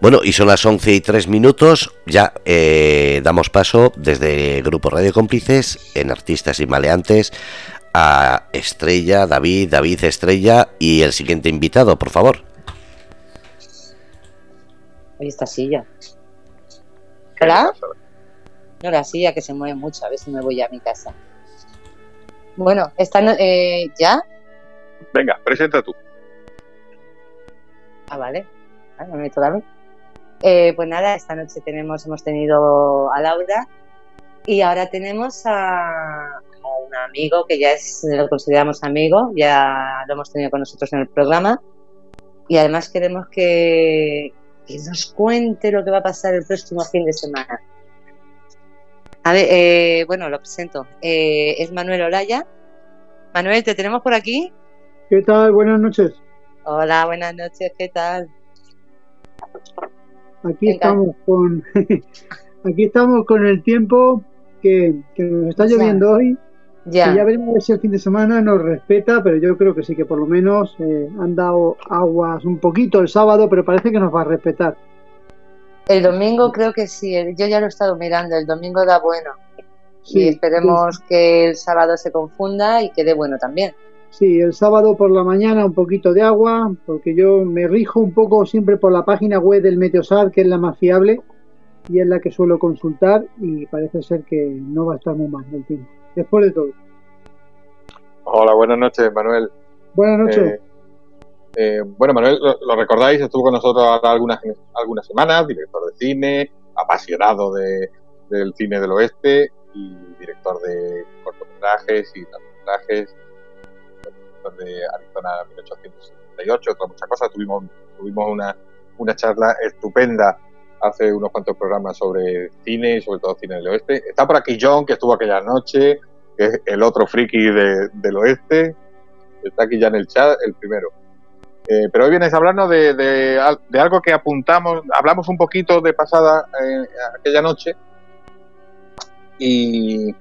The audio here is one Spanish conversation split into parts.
Bueno, y son las 11 y 3 minutos. Ya eh, damos paso desde Grupo Radio Cómplices en Artistas y Maleantes a Estrella, David, David Estrella y el siguiente invitado, por favor. Ahí está silla. ¿Hola? No, la silla que se mueve mucho, a ver si me voy a mi casa. Bueno, ¿están eh, ya? Venga, presenta tú. Ah, vale. Ah, me meto la eh, pues nada, esta noche tenemos, hemos tenido a Laura y ahora tenemos a, un amigo que ya es, lo consideramos amigo, ya lo hemos tenido con nosotros en el programa y además queremos que, nos cuente lo que va a pasar el próximo fin de semana. A ver, eh, bueno, lo presento. Eh, es Manuel Olaya. Manuel, ¿te tenemos por aquí? ¿Qué tal? Buenas noches. Hola, buenas noches, ¿qué tal? Aquí estamos con aquí estamos con el tiempo que, nos está lloviendo hoy. Ya. ya veremos si el fin de semana nos respeta, pero yo creo que sí que por lo menos eh, han dado aguas un poquito el sábado, pero parece que nos va a respetar. El domingo creo que sí, yo ya lo he estado mirando, el domingo da bueno. y esperemos que el sábado se confunda y que dé bueno también. Sí, el sábado por la mañana un poquito de agua, porque yo me rijo un poco siempre por la página web del Meteosat, que es la más fiable y es la que suelo consultar y parece ser que no va a estar muy mal el tiempo. Después de todo. Hola, buenas noches, Manuel. Buenas noches. Eh, eh, bueno, Manuel, lo, recordáis, estuvo con nosotros algunas, algunas semanas, director de cine, apasionado de, del cine del oeste y director de cortometrajes y largometrajes de Arizona 1878, otra muchas cosas. Tuvimos, tuvimos una, una charla estupenda hace unos cuantos programas sobre cine y sobre todo cine del oeste. Está por aquí John, que estuvo aquella noche, que es el otro friki del oeste. Está aquí ya en el chat, el primero. Eh, pero hoy vienes a hablarnos de, de, algo que apuntamos, hablamos un poquito de pasada eh, aquella noche y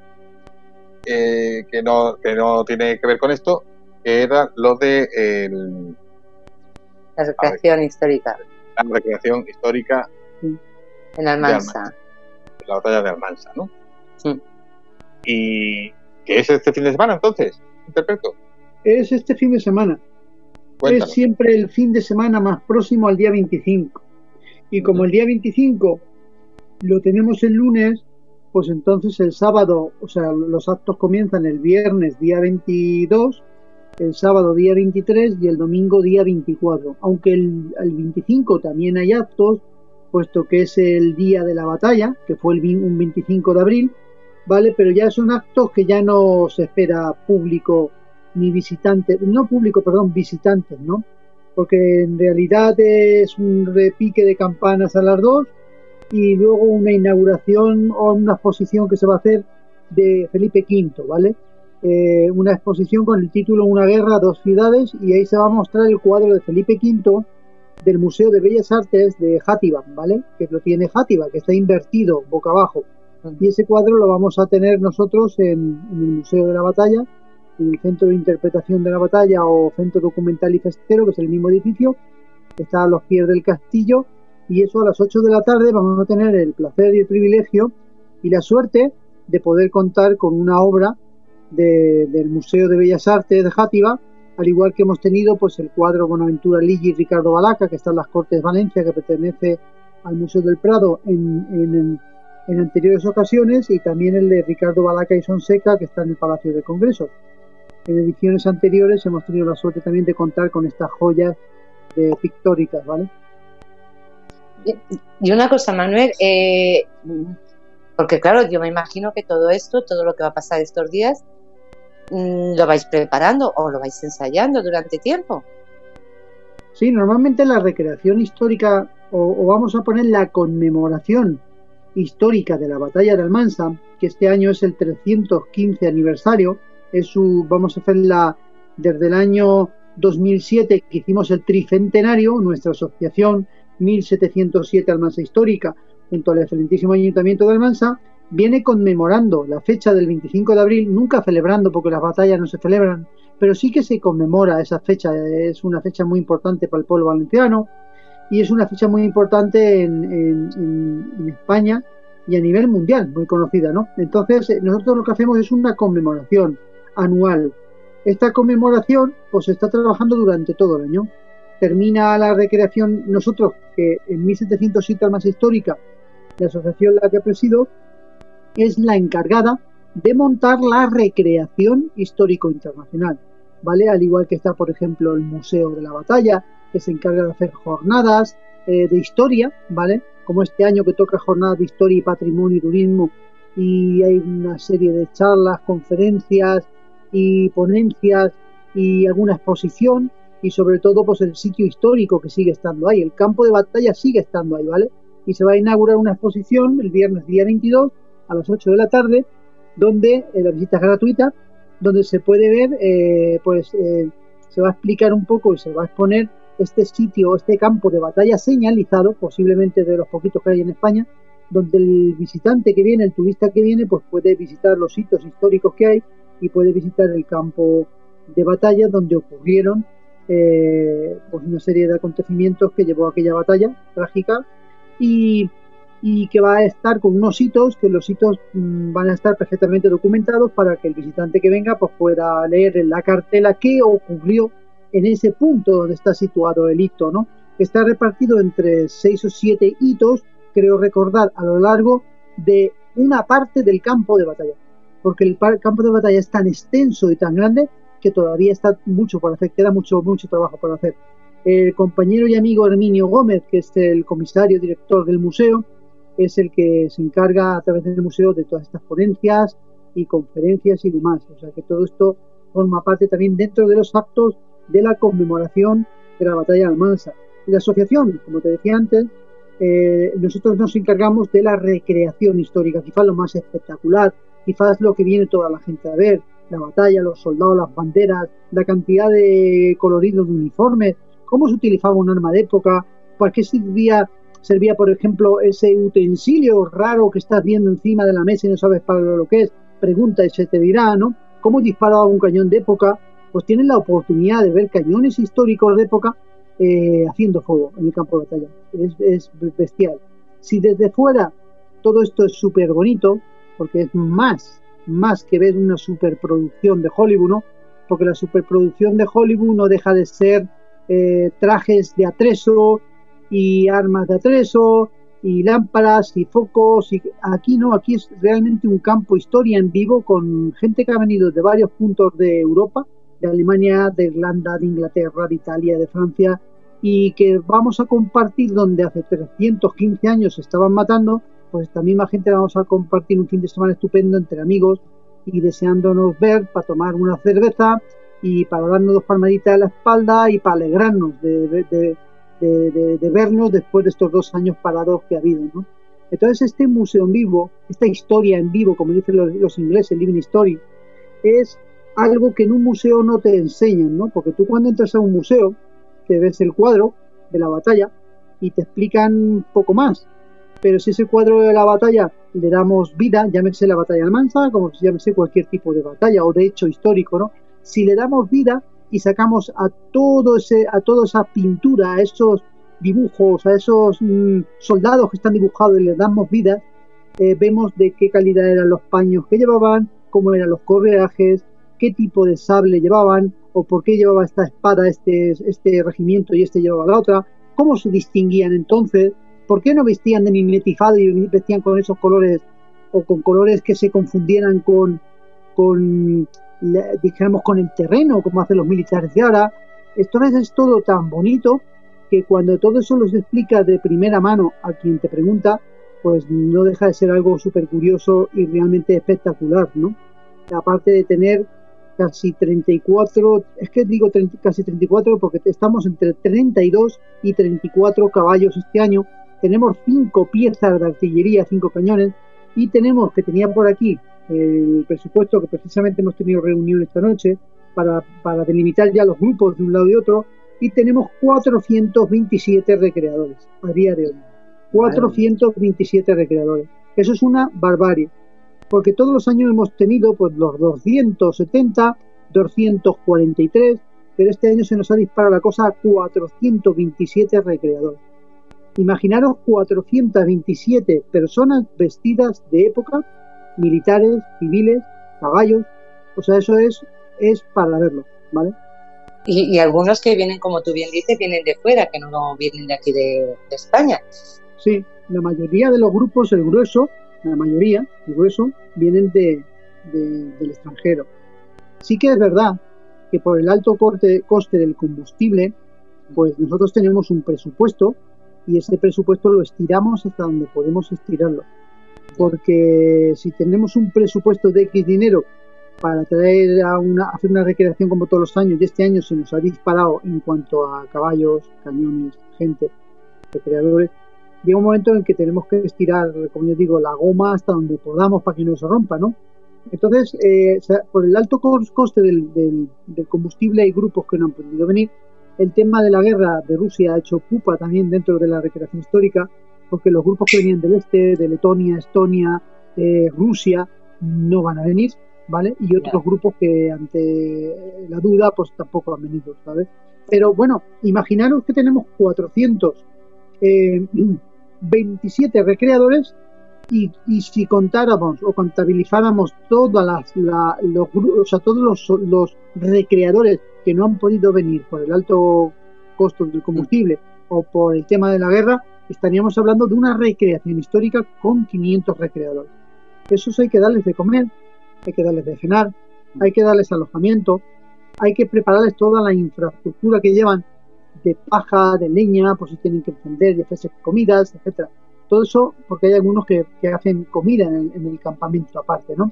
eh, que, no, que no tiene que ver con esto, que era lo de el, la recreación histórica. La recreación histórica en Almansa. La batalla de Almansa, ¿no? Sí. ¿Y qué es este fin de semana entonces? Interpreto. Es este fin de semana. Es siempre el fin de semana más próximo al día 25. Y como el día 25 lo tenemos el lunes, pues entonces el sábado, o sea, los actos comienzan el viernes día 22 el sábado día 23 y el domingo día 24. Aunque el, 25 también hay actos, puesto que es el día de la batalla, que fue el un 25 de abril, ¿vale? Pero ya son actos que ya no se espera público ni visitantes, no público, perdón, visitantes, ¿no? Porque en realidad es un repique de campanas a las dos y luego una inauguración o una exposición que se va a hacer de Felipe V, ¿vale? Eh, una exposición con el título Una guerra, dos ciudades y ahí se va a mostrar el cuadro de Felipe V del Museo de Bellas Artes de Játiva, ¿vale? Que lo tiene Játiva, que está invertido boca abajo. Y ese cuadro lo vamos a tener nosotros en, el Museo de la Batalla, en el Centro de Interpretación de la Batalla o Centro Documental y Festero, que es el mismo edificio, que está a los pies del castillo. Y eso a las 8 de la tarde vamos a tener el placer y el privilegio y la suerte de poder contar con una obra del Museo de Bellas Artes de Játiva, al igual que hemos tenido pues el cuadro Bonaventura Ligi y Ricardo Balaca, que está en las Cortes de Valencia, que pertenece al Museo del Prado en, en, anteriores ocasiones, y también el de Ricardo Balaca y Sonseca, que está en el Palacio de Congresos. En ediciones anteriores hemos tenido la suerte también de contar con estas joyas pictóricas, ¿vale? Y una cosa, Manuel, eh, porque claro, yo me imagino que todo esto, todo lo que va a pasar estos días, Mm, lo vais preparando o lo vais ensayando durante tiempo. Sí, normalmente la recreación histórica o, vamos a poner la conmemoración histórica de la batalla de Almansa, que este año es el 315 aniversario, es su, vamos a hacerla desde el año 2007 que hicimos el tricentenario, nuestra asociación 1707 Almansa Histórica, junto al excelentísimo Ayuntamiento de Almansa, viene conmemorando la fecha del 25 de abril, nunca celebrando porque las batallas no se celebran, pero sí que se conmemora esa fecha, es una fecha muy importante para el pueblo valenciano y es una fecha muy importante en, España y a nivel mundial, muy conocida, ¿no? Entonces, eh, nosotros lo que hacemos es una conmemoración anual. Esta conmemoración, pues, está trabajando durante todo el año. Termina la recreación, nosotros, que en 1700 citas más histórica, la asociación la que presido, es la encargada de montar la recreación histórico internacional, ¿vale? Al igual que está, por ejemplo, el Museo de la Batalla, que se encarga de hacer jornadas eh, de historia, ¿vale? Como este año que toca jornadas de historia y patrimonio y turismo y hay una serie de charlas, conferencias y ponencias y alguna exposición y sobre todo pues el sitio histórico que sigue estando ahí, el campo de batalla sigue estando ahí, ¿vale? Y se va a inaugurar una exposición el viernes día 22 a las 8 de la tarde donde eh, la visita es gratuita, donde se puede ver, eh, pues se va a explicar un poco y se va a exponer este sitio, este campo de batalla señalizado, posiblemente de los poquitos que hay en España, donde el visitante que viene, el turista que viene, pues puede visitar los sitios históricos que hay y puede visitar el campo de batalla donde ocurrieron eh, pues una serie de acontecimientos que llevó a aquella batalla trágica y, y, que va a estar con unos hitos que los hitos mm, van a estar perfectamente documentados para que el visitante que venga pues pueda leer en la cartela qué ocurrió en ese punto donde está situado el hito, ¿no? Está repartido entre seis o siete hitos, creo recordar, a lo largo de una parte del campo de batalla, porque el campo de batalla es tan extenso y tan grande que todavía está mucho por hacer, queda mucho, mucho trabajo por hacer. El compañero y amigo Herminio Gómez, que es el comisario director del museo, es el que se encarga a través del museo de todas estas ponencias y conferencias y demás. O sea que todo esto forma parte también dentro de los actos de la conmemoración de la batalla de Almansa. la asociación, como te decía antes, eh, nosotros nos encargamos de la recreación histórica, quizás lo más espectacular, quizás lo que viene toda la gente a ver, la batalla, los soldados, las banderas, la cantidad de coloridos de uniformes, cómo se utilizaba un arma de época, para qué servía, servía, por ejemplo, ese utensilio raro que estás viendo encima de la mesa y no sabes para lo que es, pregunta y se te dirá, ¿no? ¿Cómo disparaba un cañón de época? pues tienen la oportunidad de ver cañones históricos de época eh, haciendo fuego en el campo de batalla. Es, bestial. Si desde fuera todo esto es súper bonito, porque es más, más que ver una superproducción de Hollywood, ¿no? Porque la superproducción de Hollywood no deja de ser eh, trajes de atreso y armas de atreso y lámparas y focos. Y aquí no, aquí es realmente un campo historia en vivo con gente que ha venido de varios puntos de Europa de Alemania, de Irlanda, de Inglaterra, de Italia, de Francia, y que vamos a compartir donde hace 315 años se estaban matando, pues esta misma gente vamos a compartir un fin de semana estupendo entre amigos y deseándonos ver para tomar una cerveza y para darnos dos palmaditas a la espalda y para alegrarnos de, vernos después de estos dos años parados que ha habido. ¿no? Entonces este museo en vivo, esta historia en vivo, como dicen los, los ingleses, Living Story, es algo que en un museo no te enseñan, ¿no? Porque tú cuando entras a un museo, te ves el cuadro de la batalla y te explican poco más. Pero si ese cuadro de la batalla le damos vida, llámese la batalla de Almanza, como llámese cualquier tipo de batalla o de hecho histórico, ¿no? Si le damos vida y sacamos a todo ese, a toda esa pintura, a esos dibujos, a esos mm, soldados que están dibujados y les damos vida, eh, vemos de qué calidad eran los paños que llevaban, cómo eran los correajes, qué tipo de sable llevaban o por qué llevaba esta espada este, este regimiento y este llevaba la otra, cómo se distinguían entonces, por qué no vestían de mimetizado y vestían con esos colores o con colores que se confundieran con, con dijéramos, con el terreno, como hacen los militares de ahora. Esto es todo tan bonito que cuando todo eso los explica de primera mano a quien te pregunta, pues no deja de ser algo súper curioso y realmente espectacular, ¿no? Aparte de tener casi 34, es que digo casi 34 porque estamos entre 32 y 34 caballos este año. Tenemos cinco piezas de artillería, cinco cañones y tenemos que tenía por aquí el presupuesto que precisamente hemos tenido reunión esta noche para, para delimitar ya los grupos de un lado y otro y tenemos 427 recreadores a día de hoy. 427 recreadores. Eso es una barbarie porque todos los años hemos tenido pues los 270, 243, pero este año se nos ha disparado la cosa a 427 recreadores. Imaginaros 427 personas vestidas de época, militares, civiles, caballos, o sea, eso es, es para verlo, ¿vale? Y, algunos que vienen, como tú bien dices, vienen de fuera, que no, vienen de aquí de, España. Sí, la mayoría de los grupos, el grueso, la mayoría, el grueso, vienen de, del extranjero. Sí que es verdad que por el alto corte, coste del combustible, pues nosotros tenemos un presupuesto y ese presupuesto lo estiramos hasta donde podemos estirarlo. Porque si tenemos un presupuesto de X dinero para traer a una, hacer una recreación como todos los años y este año se nos ha disparado en cuanto a caballos, cañones, gente, recreadores, llega un momento en que tenemos que estirar, como yo digo, la goma hasta donde podamos para que no se rompa, ¿no? Entonces, eh, por el alto coste del, del, combustible hay grupos que no han podido venir. El tema de la guerra de Rusia ha hecho pupa también dentro de la recreación histórica, porque los grupos que venían del este, de Letonia, Estonia, eh, Rusia, no van a venir, ¿vale? Y otros grupos que ante la duda, pues tampoco han venido, ¿sabes? Pero bueno, imaginaros que tenemos 427 eh, recreadores y, si contáramos o contabilizáramos todas las, los, o sea, todos los, los, recreadores que no han podido venir por el alto costo del combustible o por el tema de la guerra, estaríamos hablando de una recreación histórica con 500 recreadores. Esos hay que darles de comer, hay que darles de cenar, hay que darles alojamiento, hay que prepararles toda la infraestructura que llevan de paja, de leña, por si tienen que encender y hacerse comidas, etcétera. Todo eso porque hay algunos que, hacen comida en el, campamento aparte, ¿no?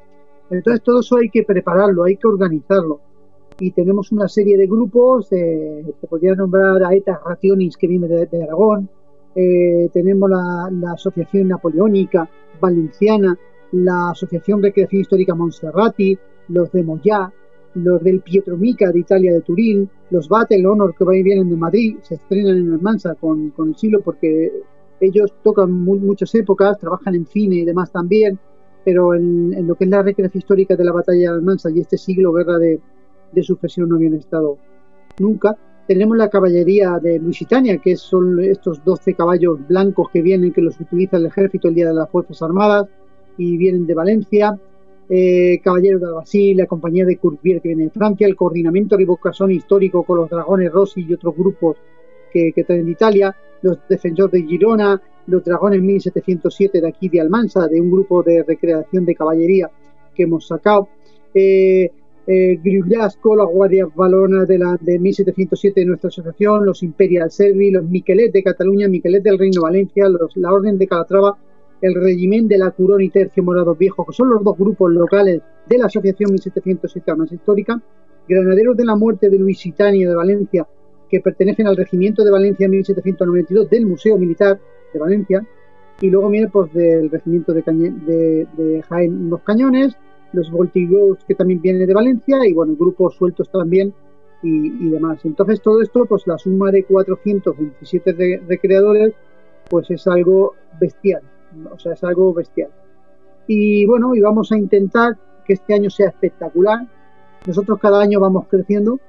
Entonces todo eso hay que prepararlo, hay que organizarlo. Y tenemos una serie de grupos, eh, se podría nombrar a ETA Rationis que viene de, Aragón, eh, tenemos la, Asociación Napoleónica Valenciana, la Asociación Recreación Histórica Monserrati, los de Moyá, los del Pietro Mica de Italia de Turín, los Battle Honor que vienen de Madrid, se estrenan en Almansa con, con el siglo porque ellos tocan muchas épocas, trabajan en cine y demás también, pero en, lo que es la recreación histórica de la batalla de Almansa y este siglo, guerra de, de sucesión, no habían estado nunca. Tenemos la caballería de Lusitania, que son estos 12 caballos blancos que vienen, que los utiliza el ejército el día de las Fuerzas Armadas y vienen de Valencia. Eh, Caballero de Albasil, la compañía de Courbier que viene de Francia, el coordinamiento de Bocasón histórico con los dragones Rossi y otros grupos que, que traen de Italia, los defensores de Girona, los dragones 1707 de aquí de Almansa, de un grupo de recreación de caballería que hemos sacado. Eh, eh, la Guardia Valona de, la, de 1707 de nuestra asociación, los Imperial Servi, los Miquelet de Cataluña, Miquelet del Reino de Valencia, los, la Orden de Calatrava, el Regiment de la Curón y Tercio Morados Viejos, que son los dos grupos locales de la Asociación 1707 más histórica, Granaderos de la Muerte de Luisitania de Valencia, que pertenecen al Regimiento de Valencia 1792 del Museo Militar de Valencia, y luego viene pues del Regimiento de, de, Jaén los Cañones, los Voltigos que también vienen de Valencia, y bueno, grupos sueltos también y, demás. Entonces todo esto, pues la suma de 427 recreadores, pues es algo bestial, o sea, es algo bestial. Y bueno, y vamos a intentar que este año sea espectacular. Nosotros cada año vamos creciendo,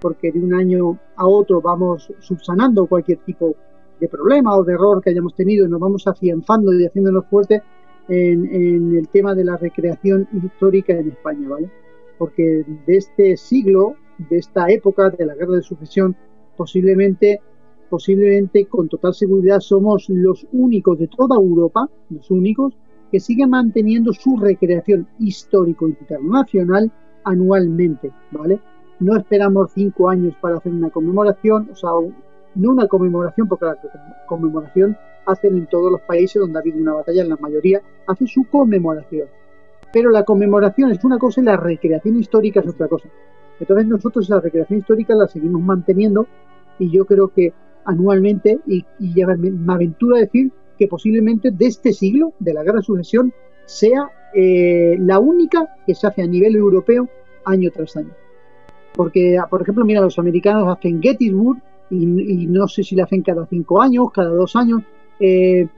porque de un año a otro vamos subsanando cualquier tipo de problema o de error que hayamos tenido y nos vamos afianzando y haciéndonos fuertes en, el tema de la recreación histórica en España, ¿vale? Porque de este siglo, de esta época de la guerra de sucesión, posiblemente, posiblemente con total seguridad somos los únicos de toda Europa, los únicos, que siguen manteniendo su recreación histórico internacional anualmente, ¿vale? No esperamos cinco años para hacer una conmemoración, o sea, no una conmemoración, porque la conmemoración hacen en todos los países donde ha habido una batalla, en la mayoría, hace su conmemoración. Pero la conmemoración es una cosa y la recreación histórica es otra cosa. Entonces nosotros la recreación histórica la seguimos manteniendo y yo creo que anualmente, y, ya me, aventuro a decir que posiblemente de este siglo, de la guerra de sucesión, sea eh, la única que se hace a nivel europeo año tras año. Porque, por ejemplo, mira, los americanos hacen Gettysburg y, no sé si la hacen cada cinco años, cada dos años. Eh,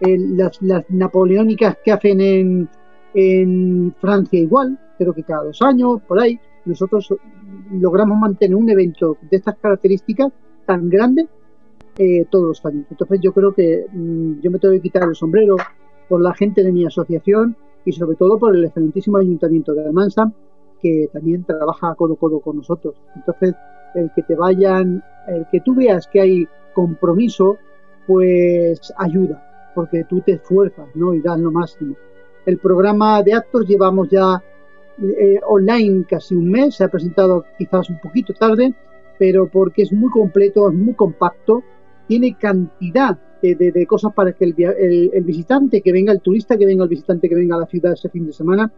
las, napoleónicas que hacen en, en Francia igual, creo que cada dos años, por ahí. Nosotros logramos mantener un evento de estas características tan grande eh, todos los años. Entonces yo creo que mm, yo me tengo que quitar el sombrero por la gente de mi asociación y sobre todo por el excelentísimo ayuntamiento de Almansa, que también trabaja codo a codo con nosotros. Entonces, el que te vayan, el que tú veas que hay compromiso, pues ayuda, porque tú te esfuerzas, ¿no? Y das lo máximo. El programa de actos llevamos ya eh, online casi un mes, se ha presentado quizás un poquito tarde, pero porque es muy completo, es muy compacto, tiene cantidad de, cosas para que el, visitante que venga, el turista que venga, el visitante que venga a la ciudad ese fin de semana,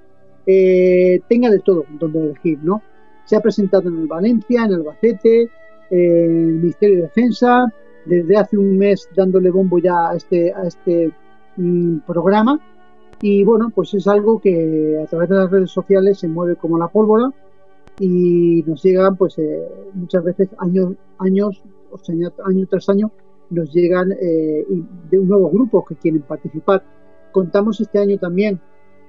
eh, tenga de todo donde elegir, ¿no? Se ha presentado en el Valencia, en el Albacete, en el Ministerio de Defensa, desde hace un mes dándole bombo ya a este, a este mm, programa. Y bueno, pues es algo que a través de las redes sociales se mueve como la pólvora y nos llegan pues eh, muchas veces años, años, o sea, año tras año, nos llegan eh, de nuevos grupos que quieren participar. Contamos este año también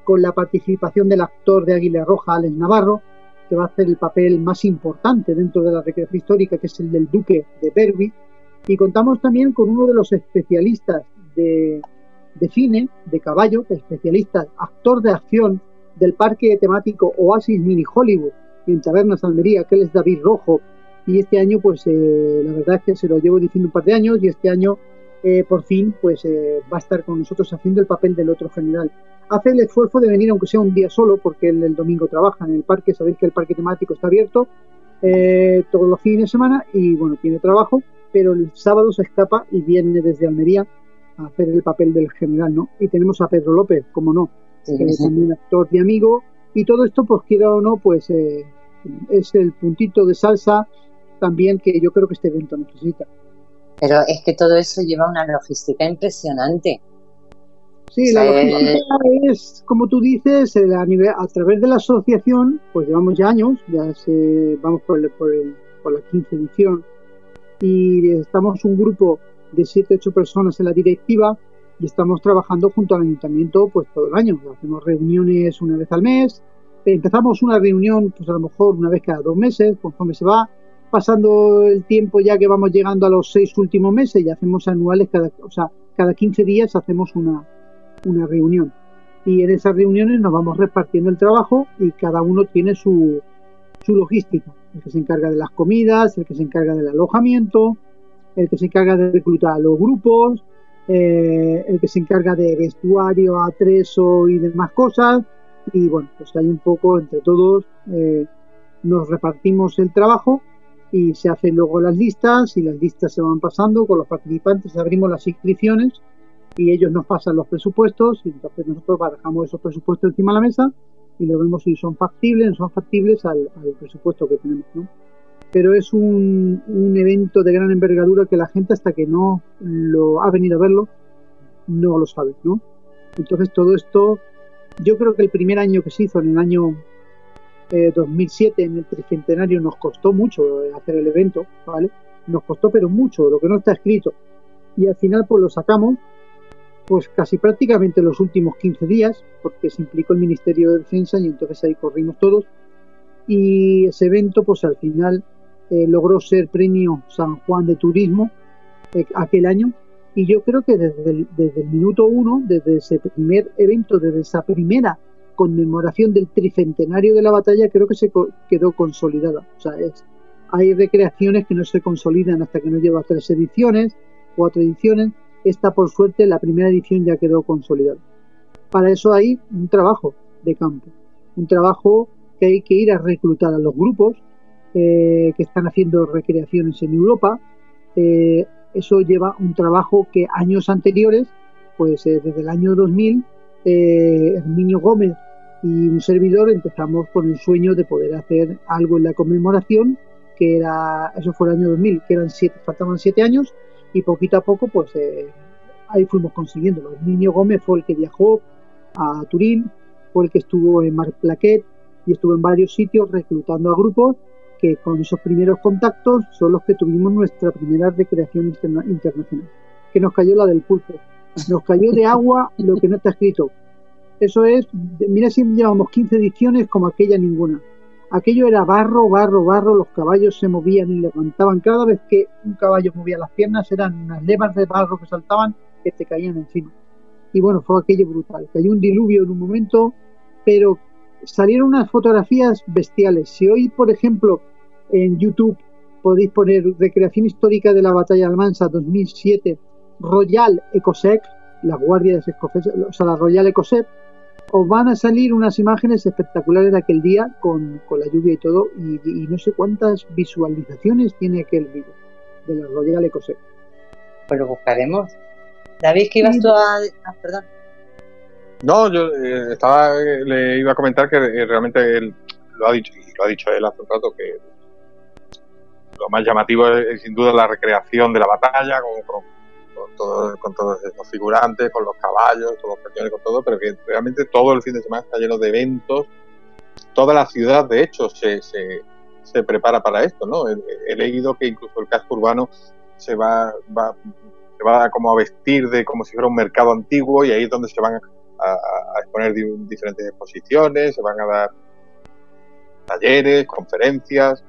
con la participación del actor de Águila Roja, Alex Navarro, que va a hacer el papel más importante dentro de la recreación histórica, que es el del Duque de Berwick. Y contamos también con uno de los especialistas de, cine, de caballo, especialista, actor de acción del parque temático Oasis Mini Hollywood en Tabernas Almería, que él es David Rojo, y este año pues eh, la verdad es que se lo llevo diciendo un par de años y este año eh, por fin pues eh, va a estar con nosotros haciendo el papel del otro general. Hace el esfuerzo de venir aunque sea un día solo porque él el domingo trabaja en el parque, sabéis que el parque temático está abierto todos los fines de semana y bueno, tiene trabajo, pero el sábado se escapa y viene desde Almería a hacer el papel del general, ¿no? Y tenemos a Pedro López, como no, que es también actor y amigo, y todo esto, pues quiera o no, pues es el puntito de salsa también que yo creo que este evento necesita. Pero es que todo eso lleva una logística impresionante. Sí, la logística es, como tú dices, a, nivel, a través de la asociación, pues llevamos ya años, ya se, vamos por, por, la 15 edición, y estamos un grupo de 7, 8 personas en la directiva y estamos trabajando junto al ayuntamiento pues todo el año. Hacemos reuniones una vez al mes, empezamos una reunión pues a lo mejor una vez cada dos meses, conforme se va pasando el tiempo ya que vamos llegando a los seis últimos meses y hacemos anuales cada, o sea, cada 15 días hacemos una, una reunión. Y en esas reuniones nos vamos repartiendo el trabajo y cada uno tiene su, su logística. El que se encarga de las comidas, el que se encarga del alojamiento, el que se encarga de reclutar a los grupos, eh, el que se encarga de vestuario, atreso y demás cosas. Y bueno, pues hay un poco entre todos, eh, nos repartimos el trabajo y se hacen luego las listas y las listas se van pasando con los participantes, abrimos las inscripciones y ellos nos pasan los presupuestos y entonces nosotros barajamos esos presupuestos encima de la mesa y lo vemos si son factibles, no son factibles al, presupuesto que tenemos, ¿no? Pero es un, un, evento de gran envergadura que la gente hasta que no lo ha venido a verlo no lo sabe, ¿no? Entonces todo esto, yo creo que el primer año que se hizo, en el año 2007 en el tricentenario nos costó mucho eh, hacer el evento, ¿vale? Nos costó pero mucho, lo que no está escrito. Y al final pues lo sacamos pues casi prácticamente los últimos 15 días, porque se implicó el Ministerio de Defensa y entonces ahí corrimos todos. Y ese evento pues al final eh, logró ser premio San Juan de Turismo eh, aquel año. Y yo creo que desde el, desde el minuto uno, desde ese primer evento, desde esa primera conmemoración del tricentenario de la batalla creo que se quedó consolidada. O sea, hay recreaciones que no se consolidan hasta que no lleva tres ediciones, cuatro ediciones. Esta, por suerte, la primera edición ya quedó consolidada. Para eso hay un trabajo de campo, un trabajo que hay que ir a reclutar a los grupos eh, que están haciendo recreaciones en Europa. Eh, eso lleva un trabajo que años anteriores, pues eh, desde el año 2000, Herminio Gómez y un servidor empezamos con el sueño de poder hacer algo en la conmemoración, que era, eso fue el año 2000, que eran faltaban siete años, y poquito a poco, pues eh, ahí fuimos consiguiéndolo. El niño Gómez fue el que viajó a Turín, fue el que estuvo en Marplaquet y estuvo en varios sitios reclutando a grupos que con esos primeros contactos son los que tuvimos nuestra primera recreación internacional, que nos cayó la del pulpo. Nos cayó de agua lo que no está escrito, eso es, mira si llevamos 15 ediciones como aquella ninguna. Aquello era barro, barro, barro, los caballos se movían y levantaban. Cada vez que un caballo movía las piernas eran unas levas de barro que saltaban que te caían encima. Y bueno, fue aquello brutal. Cayó un diluvio en un momento, pero salieron unas fotografías bestiales. Si hoy, por ejemplo, en YouTube podéis poner recreación histórica de la batalla de Almansa 2007, Royal Ecosec, las guardias escocesas, o sea, la Royal Ecosec, os van a salir unas imágenes espectaculares de aquel día con, la lluvia y todo, y, no sé cuántas visualizaciones tiene aquel vídeo de la Royal Ecosec. Pues lo buscaremos. David, ¿qué ibas tú a...? Ah, perdón. No, yo eh, estaba, le iba a comentar que eh, realmente él lo ha dicho, y lo ha dicho él hace un rato, que lo más llamativo es, sin duda la recreación de la batalla, con, con, todos los figurantes, con los caballos, con los cañones, con todo, pero que realmente todo el fin de semana está lleno de eventos. Toda la ciudad, de hecho, se, se, se prepara para esto, ¿no? He, leído que incluso el casco urbano se va, se va como a vestir de como si fuera un mercado antiguo y ahí es donde se van a, exponer diferentes exposiciones, se van a dar talleres, conferencias,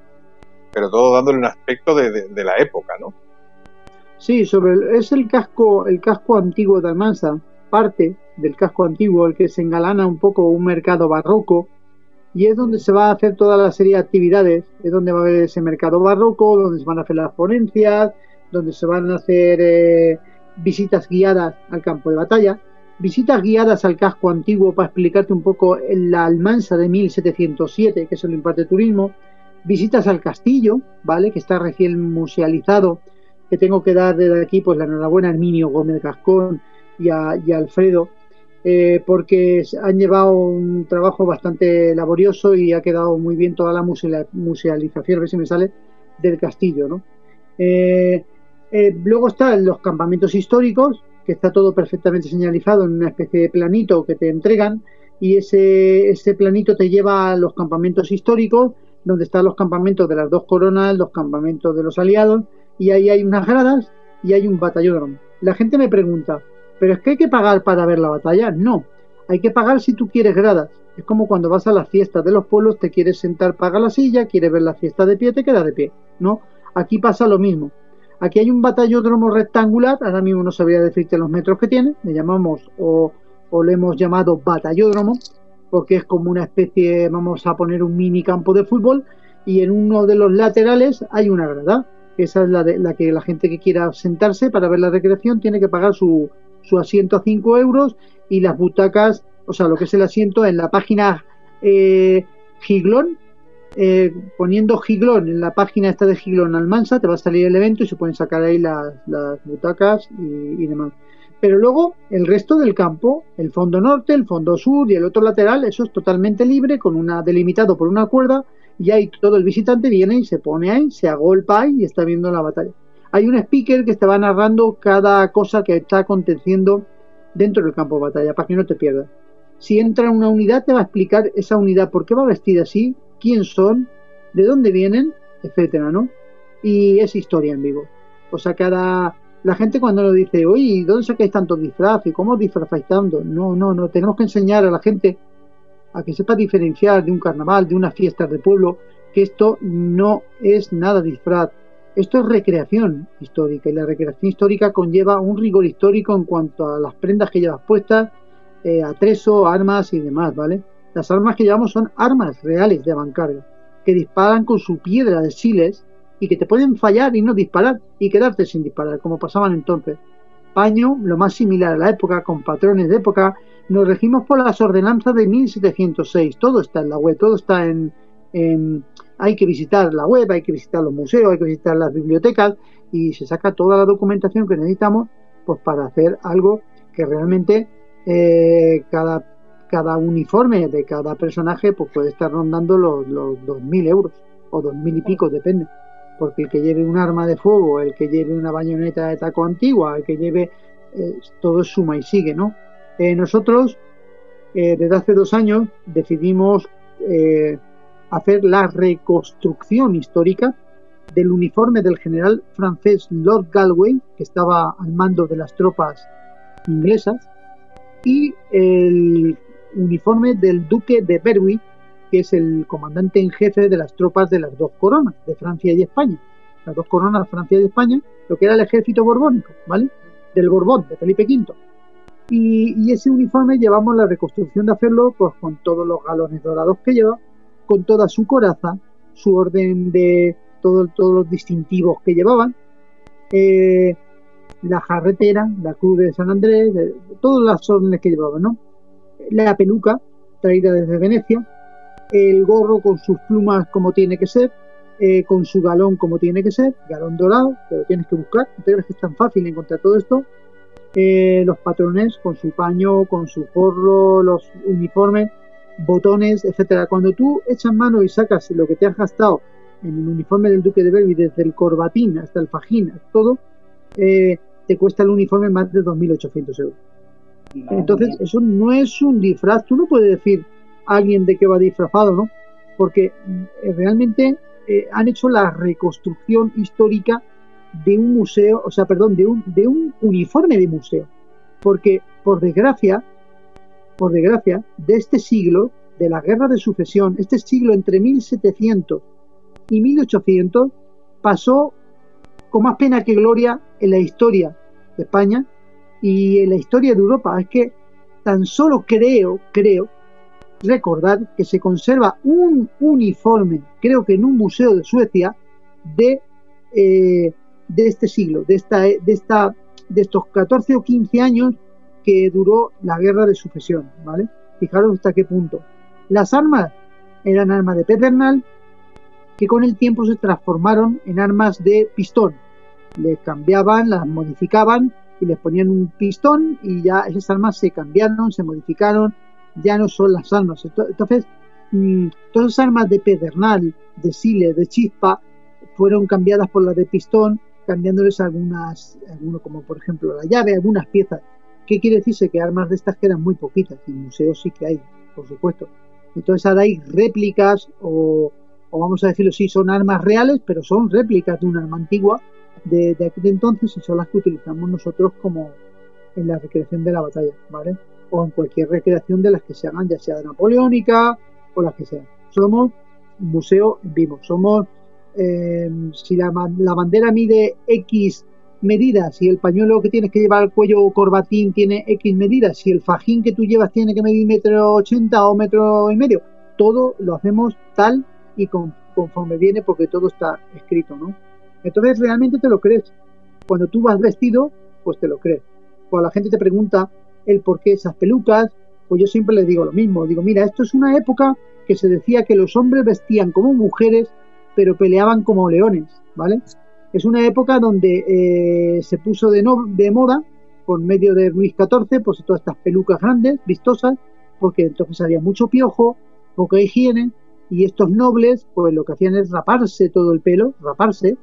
pero todo dándole un aspecto de la época, ¿no? Sí, sobre es el casco, el casco antiguo de Almansa, parte del casco antiguo, el que se engalana un poco un mercado barroco, y es donde se va a hacer toda la serie de actividades, es donde va a haber ese mercado barroco, donde se van a hacer las ponencias, donde se van a hacer eh, visitas guiadas al campo de batalla, visitas guiadas al casco antiguo para explicarte un poco la Almansa de 1707, que es el imparte turismo, visitas al castillo, ¿vale? Que está recién musealizado que tengo que dar desde aquí pues la enhorabuena a Herminio Gómez Gascón y a, Alfredo, eh, porque han llevado un trabajo bastante laborioso y ha quedado muy bien toda la musealización, a ver si me sale, del castillo. ¿no? Eh, eh, luego están los campamentos históricos, que está todo perfectamente señalizado en una especie de planito que te entregan, y ese, ese planito te lleva a los campamentos históricos, donde están los campamentos de las dos coronas, los campamentos de los aliados, y ahí hay unas gradas y hay un batallón. La gente me pregunta, ¿pero es que hay que pagar para ver la batalla? No, hay que pagar si tú quieres gradas. Es como cuando vas a las fiestas de los pueblos, te quieres sentar, paga la silla, quieres ver la fiesta de pie, te queda de pie. No, aquí pasa lo mismo. Aquí hay un batallódromo rectangular, ahora mismo no sabría decirte los metros que tiene, le llamamos o, o le hemos llamado batallódromo, porque es como una especie, vamos a poner un mini campo de fútbol, y en uno de los laterales hay una grada esa es la, de, la que la gente que quiera sentarse para ver la recreación tiene que pagar su, su asiento a 5 euros y las butacas, o sea, lo que es el asiento en la página eh, Giglón, eh, poniendo Giglón en la página esta de Giglón Almansa, te va a salir el evento y se pueden sacar ahí las, las butacas y, y, demás. Pero luego el resto del campo, el fondo norte, el fondo sur y el otro lateral, eso es totalmente libre, con una delimitado por una cuerda y ahí todo el visitante viene y se pone ahí, se agolpa ahí y está viendo la batalla. Hay un speaker que te va narrando cada cosa que está aconteciendo dentro del campo de batalla para que no te pierdas. Si entra una unidad te va a explicar esa unidad por qué va vestida así, quién son, de dónde vienen, etcétera, ¿no? Y es historia en vivo. O sea, cada la gente cuando nos dice, oye, ¿dónde sacáis tanto disfraz? ¿Y cómo disfrazáis tanto? No, no, no, tenemos que enseñar a la gente a que sepa diferenciar de un carnaval, de una fiesta de pueblo, que esto no es nada disfraz. Esto es recreación histórica y la recreación histórica conlleva un rigor histórico en cuanto a las prendas que llevas puestas, eh, atreso, armas y demás, ¿vale? Las armas que llevamos son armas reales de avancarga, que disparan con su piedra de siles y que te pueden fallar y no disparar y quedarte sin disparar, como pasaban entonces. Paño, lo más similar a la época, con patrones de época, nos regimos por las ordenanzas de 1706. Todo está en la web, todo está en, Hay que visitar la web, hay que visitar los museos, hay que visitar las bibliotecas y se saca toda la documentación que necesitamos pues para hacer algo que realmente eh, cada, cada uniforme de cada personaje pues puede estar rondando los, los 2.000 euros o 2.000 y pico, depende. Porque el que lleve un arma de fuego, el que lleve una bayoneta de taco antigua, el que lleve... Eh, todo suma y sigue, ¿no? Eh, nosotros, eh, desde hace dos años, decidimos eh, hacer la reconstrucción histórica del uniforme del general francés Lord Galway, que estaba al mando de las tropas inglesas, y el uniforme del duque de Berwick, que es el comandante en jefe de las tropas de las dos coronas, de Francia y España. Las dos coronas, Francia y España, lo que era el ejército borbónico, ¿vale? Del Borbón, de Felipe V. Y, ese uniforme llevamos la reconstrucción de hacerlo pues, con todos los galones dorados que lleva, con toda su coraza, su orden de todos los distintivos que llevaban, eh, la jarretera, la cruz de San Andrés, todas las órdenes que llevaban, ¿no? La peluca traída desde Venecia, el gorro con sus plumas como tiene que ser, eh, con su galón como tiene que ser, galón dorado, pero tienes que buscar, no te crees que es tan fácil encontrar todo esto, eh, los patrones con su paño, con su gorro, los uniformes, botones, etcétera. Cuando tú echas mano y sacas lo que te has gastado en el uniforme del Duque de Berry, desde el corbatín hasta el fajín, todo, eh, te cuesta el uniforme más de 2.800 euros. Entonces, eso no es un disfraz. Tú no puedes decir alguien de qué va disfrazado, ¿no? Porque eh, realmente eh, han hecho la reconstrucción histórica de un museo, o sea, perdón, de un, de un uniforme de museo. Porque, por desgracia, por desgracia, de este siglo, de la guerra de sucesión, este siglo entre 1700 y 1800, pasó con más pena que gloria en la historia de España y en la historia de Europa. Es que tan solo creo, creo, recordar que se conserva un uniforme, creo que en un museo de Suecia, de, eh, de este siglo, de, esta, de, esta, de estos 14 o 15 años que duró la guerra de sucesión, ¿vale? Fijaros hasta qué punto. Las armas eran armas de pedernal que con el tiempo se transformaron en armas de pistón. Les cambiaban, las modificaban y les ponían un pistón y ya esas armas se cambiaron, se modificaron, ya no son las armas. Entonces, mm, todas esas armas de pedernal, de sile, de chispa, fueron cambiadas por las de pistón, cambiándoles algunas, algunos, como por ejemplo la llave, algunas piezas. ¿Qué quiere decirse? Que armas de estas quedan muy poquitas, en museos sí que hay, por supuesto. Entonces ahora hay réplicas o, o vamos a decirlo así, son armas reales, pero son réplicas de un arma antigua de, de aquel entonces y son las que utilizamos nosotros como en la recreación de la batalla, ¿vale? O en cualquier recreación de las que se hagan, ya sea de napoleónica o las que sean. Somos un museo vivo, somos, eh, si la, la, bandera mide X medidas, y el pañuelo que tienes que llevar al cuello corbatín tiene X medidas, si el fajín que tú llevas tiene que medir metro ochenta o metro y medio, todo lo hacemos tal y conforme viene porque todo está escrito, ¿no? Entonces realmente te lo crees. Cuando tú vas vestido, pues te lo crees. Cuando la gente te pregunta el por qué esas pelucas, pues yo siempre les digo lo mismo. Digo, mira, esto es una época que se decía que los hombres vestían como mujeres, pero peleaban como leones, ¿vale? Es una época donde eh, se puso de, de moda, por medio de Luis XIV, pues todas estas pelucas grandes, vistosas, porque entonces había mucho piojo, poca higiene, y estos nobles, pues lo que hacían es raparse todo el pelo, raparse,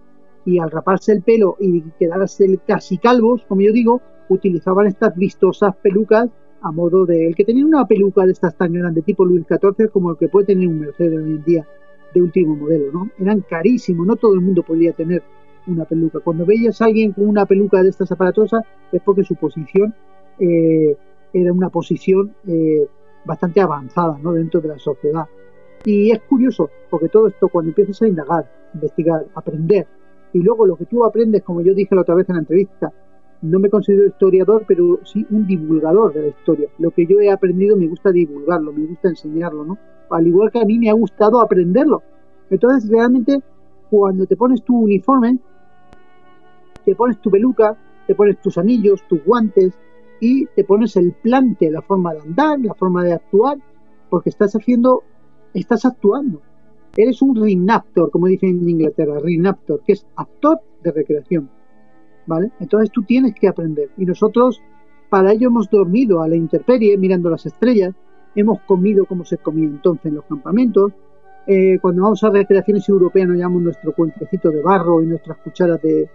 y al raparse el pelo y quedarse casi calvos, como yo digo, utilizaban estas vistosas pelucas a modo de el que tenía una peluca de estas tan grande tipo Luis XIV como el que puede tener un Mercedes hoy en día de último modelo, ¿no? Eran carísimos, no todo el mundo podía tener una peluca. Cuando veías a alguien con una peluca de estas aparatosas es porque su posición eh, era una posición eh, bastante avanzada, ¿no? Dentro de la sociedad. Y es curioso, porque todo esto cuando empiezas a indagar, investigar, aprender, y luego lo que tú aprendes, como yo dije la otra vez en la entrevista, no me considero historiador, pero sí un divulgador de la historia. Lo que yo he aprendido me gusta divulgarlo, me gusta enseñarlo, ¿no? Al igual que a mí me ha gustado aprenderlo. Entonces, realmente, cuando te pones tu uniforme, te pones tu peluca, te pones tus anillos, tus guantes y te pones el plante, la forma de andar, la forma de actuar, porque estás haciendo, estás actuando. Eres un reenactor, como dicen en Inglaterra, reenactor, que es actor de recreación. ¿Vale? Entonces tú tienes que aprender. Y nosotros, para ello, hemos dormido a la intemperie, mirando las estrellas, hemos comido como se comía entonces en los campamentos. Eh, cuando vamos a recreaciones europeas nos llevamos nuestro cuenquecito de barro y nuestras cucharas de,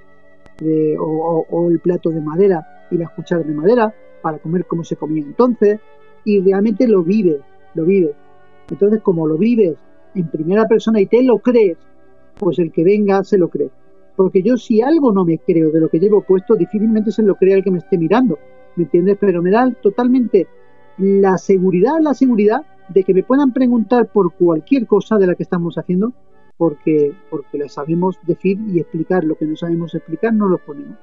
o, o, el plato de madera y las cucharas de madera para comer como se comía entonces y realmente lo vives, lo vives. Entonces como lo vives en primera persona y te lo crees, pues el que venga se lo cree. Porque yo si algo no me creo de lo que llevo puesto, difícilmente se lo crea el que me esté mirando, ¿me entiendes? Pero me da totalmente la seguridad, la seguridad de que me puedan preguntar por cualquier cosa de la que estamos haciendo, porque, porque la sabemos decir y explicar. Lo que no sabemos explicar no lo ponemos.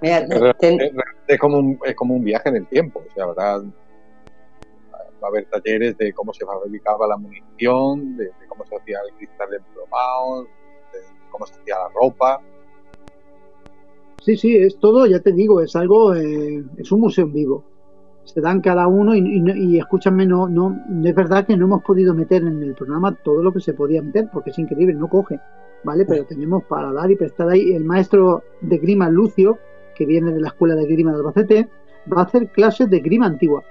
es, como un, es como un viaje en el tiempo. O sea, va a haber talleres de cómo se fabricaba la munición, de, cómo se hacía el cristal emplomado, de cómo se hacía la ropa. Sí, sí, es todo, ya te digo, es algo, eh, es un museo en vivo se dan cada uno y, escúchame, no, no, es verdad que no hemos podido meter en el programa todo lo que se podía meter, porque es increíble, no coge, ¿vale? Pero tenemos para dar y prestar ahí. El maestro de grima Lucio, que viene de la escuela de grima de Albacete, va a hacer clases de grima antigua.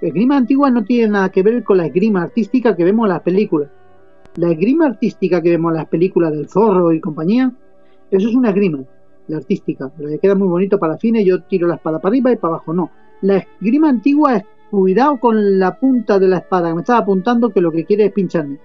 El grima antigua no tiene nada que ver con la esgrima artística que vemos en las películas. La esgrima artística que vemos en las películas del zorro y compañía, eso es una esgrima, la artística, la que queda muy bonito para fines, yo tiro la espada para arriba y para abajo, no la esgrima antigua es cuidado con la punta de la espada que me estaba apuntando que lo que quiere es pincharme.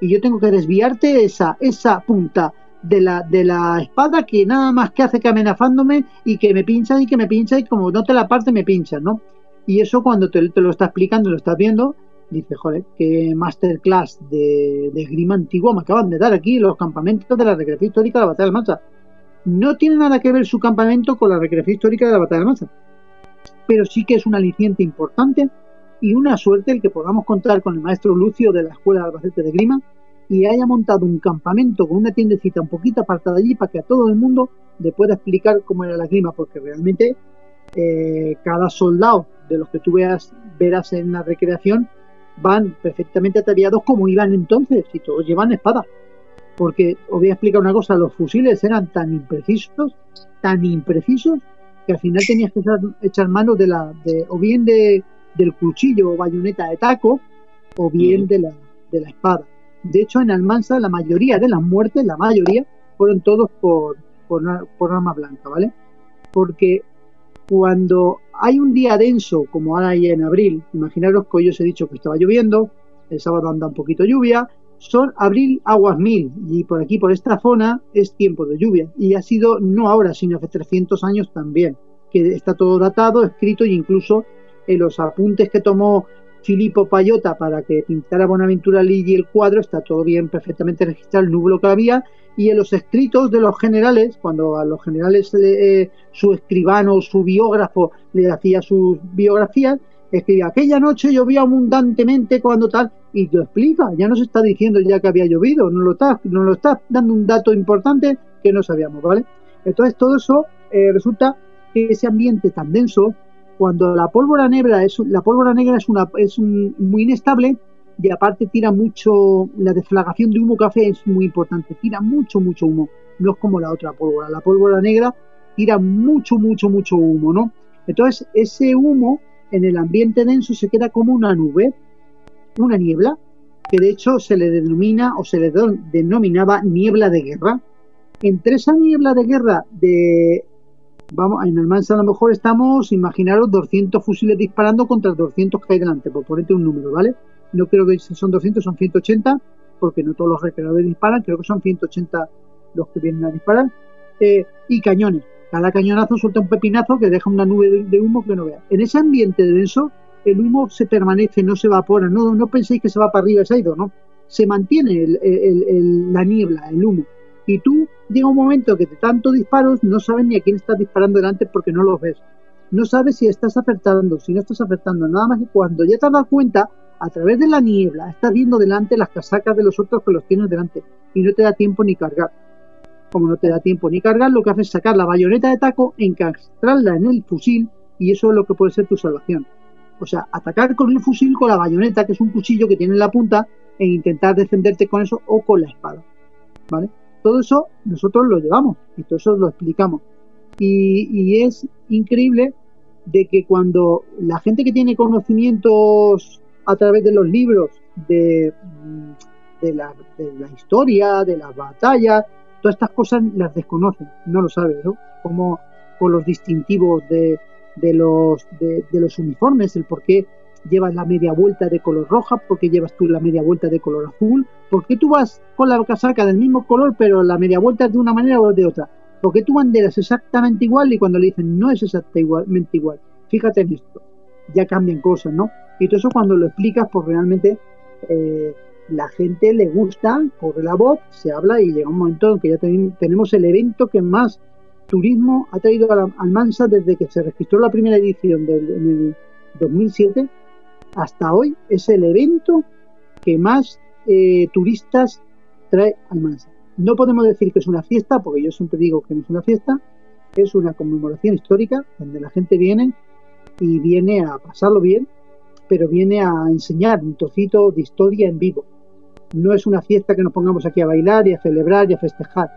Y yo tengo que desviarte esa, esa punta de la, de la espada que nada más que hace que amenazándome y que me pincha y que me pincha y como no te la parte me pincha, ¿no? Y eso cuando te, lo está explicando, lo estás viendo, dice, joder, qué masterclass de, de esgrima antigua me acaban de dar aquí los campamentos de la recreación histórica de la Batalla de Mancha. No tiene nada que ver su campamento con la recreación histórica de la Batalla de Mancha pero sí que es un aliciente importante y una suerte el que podamos contar con el maestro Lucio de la Escuela de Albacete de Grima y haya montado un campamento con una tiendecita un poquito apartada allí para que a todo el mundo le pueda explicar cómo era la grima, porque realmente eh, cada soldado de los que tú veas, verás en la recreación van perfectamente ataviados como iban entonces y todos llevan espada. Porque os voy a explicar una cosa, los fusiles eran tan imprecisos, tan imprecisos, que al final tenías que echar, mano de la, de, o bien de, del cuchillo o bayoneta de taco, o bien de, la, de la espada. De hecho, en Almansa la mayoría de las muertes, la mayoría, fueron todos por, por, por arma blanca, ¿vale? Porque cuando hay un día denso, como hay en abril, imaginaros que hoy os he dicho que estaba lloviendo, el sábado anda un poquito lluvia, son abril aguas mil y por aquí, por esta zona, es tiempo de lluvia. Y ha sido no ahora, sino hace 300 años también, que está todo datado, escrito e incluso en los apuntes que tomó Filippo Payota para que pintara Bonaventura Ligi el cuadro, está todo bien, perfectamente registrado el número que había. Y en los escritos de los generales, cuando a los generales eh, su escribano, su biógrafo le hacía sus biografías, escribía, aquella noche llovía abundantemente cuando tal, y lo explica, ya nos está diciendo ya que había llovido, nos lo está, nos lo está dando un dato importante que no sabíamos, ¿vale? Entonces todo eso eh, resulta que ese ambiente tan denso, cuando la pólvora negra es la pólvora negra es una es muy inestable y aparte tira mucho la deflagración de humo café es muy importante, tira mucho mucho humo, no es como la otra pólvora, la pólvora negra tira mucho mucho mucho humo, ¿no? Entonces ese humo en el ambiente denso se queda como una nube, una niebla, que de hecho se le denomina o se le denominaba niebla de guerra. Entre esa niebla de guerra de vamos, en Almansa a lo mejor estamos, imaginaros 200 fusiles disparando contra 200 que hay delante, por ponerte un número, ¿vale? No creo que son 200, son 180, porque no todos los recreadores disparan, creo que son 180 los que vienen a disparar, eh, y cañones. Cada cañonazo suelta un pepinazo que deja una nube de, humo que no vea. En ese ambiente denso, el humo se permanece, no se evapora. No, no penséis que se va para arriba se ha ido, no. Se mantiene la niebla, el humo. Y tú llega un momento que de tanto disparos no sabes ni a quién estás disparando delante porque no los ves. No sabes si estás acertando, si no estás acertando. Nada más que cuando ya te has dado cuenta, a través de la niebla, estás viendo delante las casacas de los otros que los tienes delante y no te da tiempo ni cargar como no te da tiempo ni cargar, lo que hace es sacar la bayoneta de taco, encastrarla en el fusil y eso es lo que puede ser tu salvación. O sea, atacar con el fusil con la bayoneta, que es un cuchillo que tiene en la punta, e intentar defenderte con eso o con la espada. ¿Vale? Todo eso nosotros lo llevamos y todo eso lo explicamos. Y, es increíble de que cuando la gente que tiene conocimientos a través de los libros de, de, la, de historia, de las batallas, Todas estas cosas las desconocen, no lo saben, ¿no? Como con los distintivos de, de los, de, los uniformes, el por qué llevas la media vuelta de color roja, por qué llevas tú la media vuelta de color azul, por qué tú vas con la casaca del mismo color, pero la media vuelta es de una manera o de otra, por qué tu bandera es exactamente igual y cuando le dicen no es exactamente igual. Fíjate en esto. ya cambian cosas, ¿no? Y todo eso cuando lo explicas, pues realmente eh, la gente le gusta, corre la voz, se habla y llega un momento en que ya tenemos el evento que más turismo ha traído a Almansa desde que se registró la primera edición del, en el 2007 hasta hoy. Es el evento que más eh, turistas trae Almansa. No podemos decir que es una fiesta, porque yo siempre digo que no es una fiesta, es una conmemoración histórica donde la gente viene y viene a pasarlo bien, pero viene a enseñar un trocito de historia en vivo. No es una fiesta que nos pongamos aquí a bailar y a celebrar y a festejar.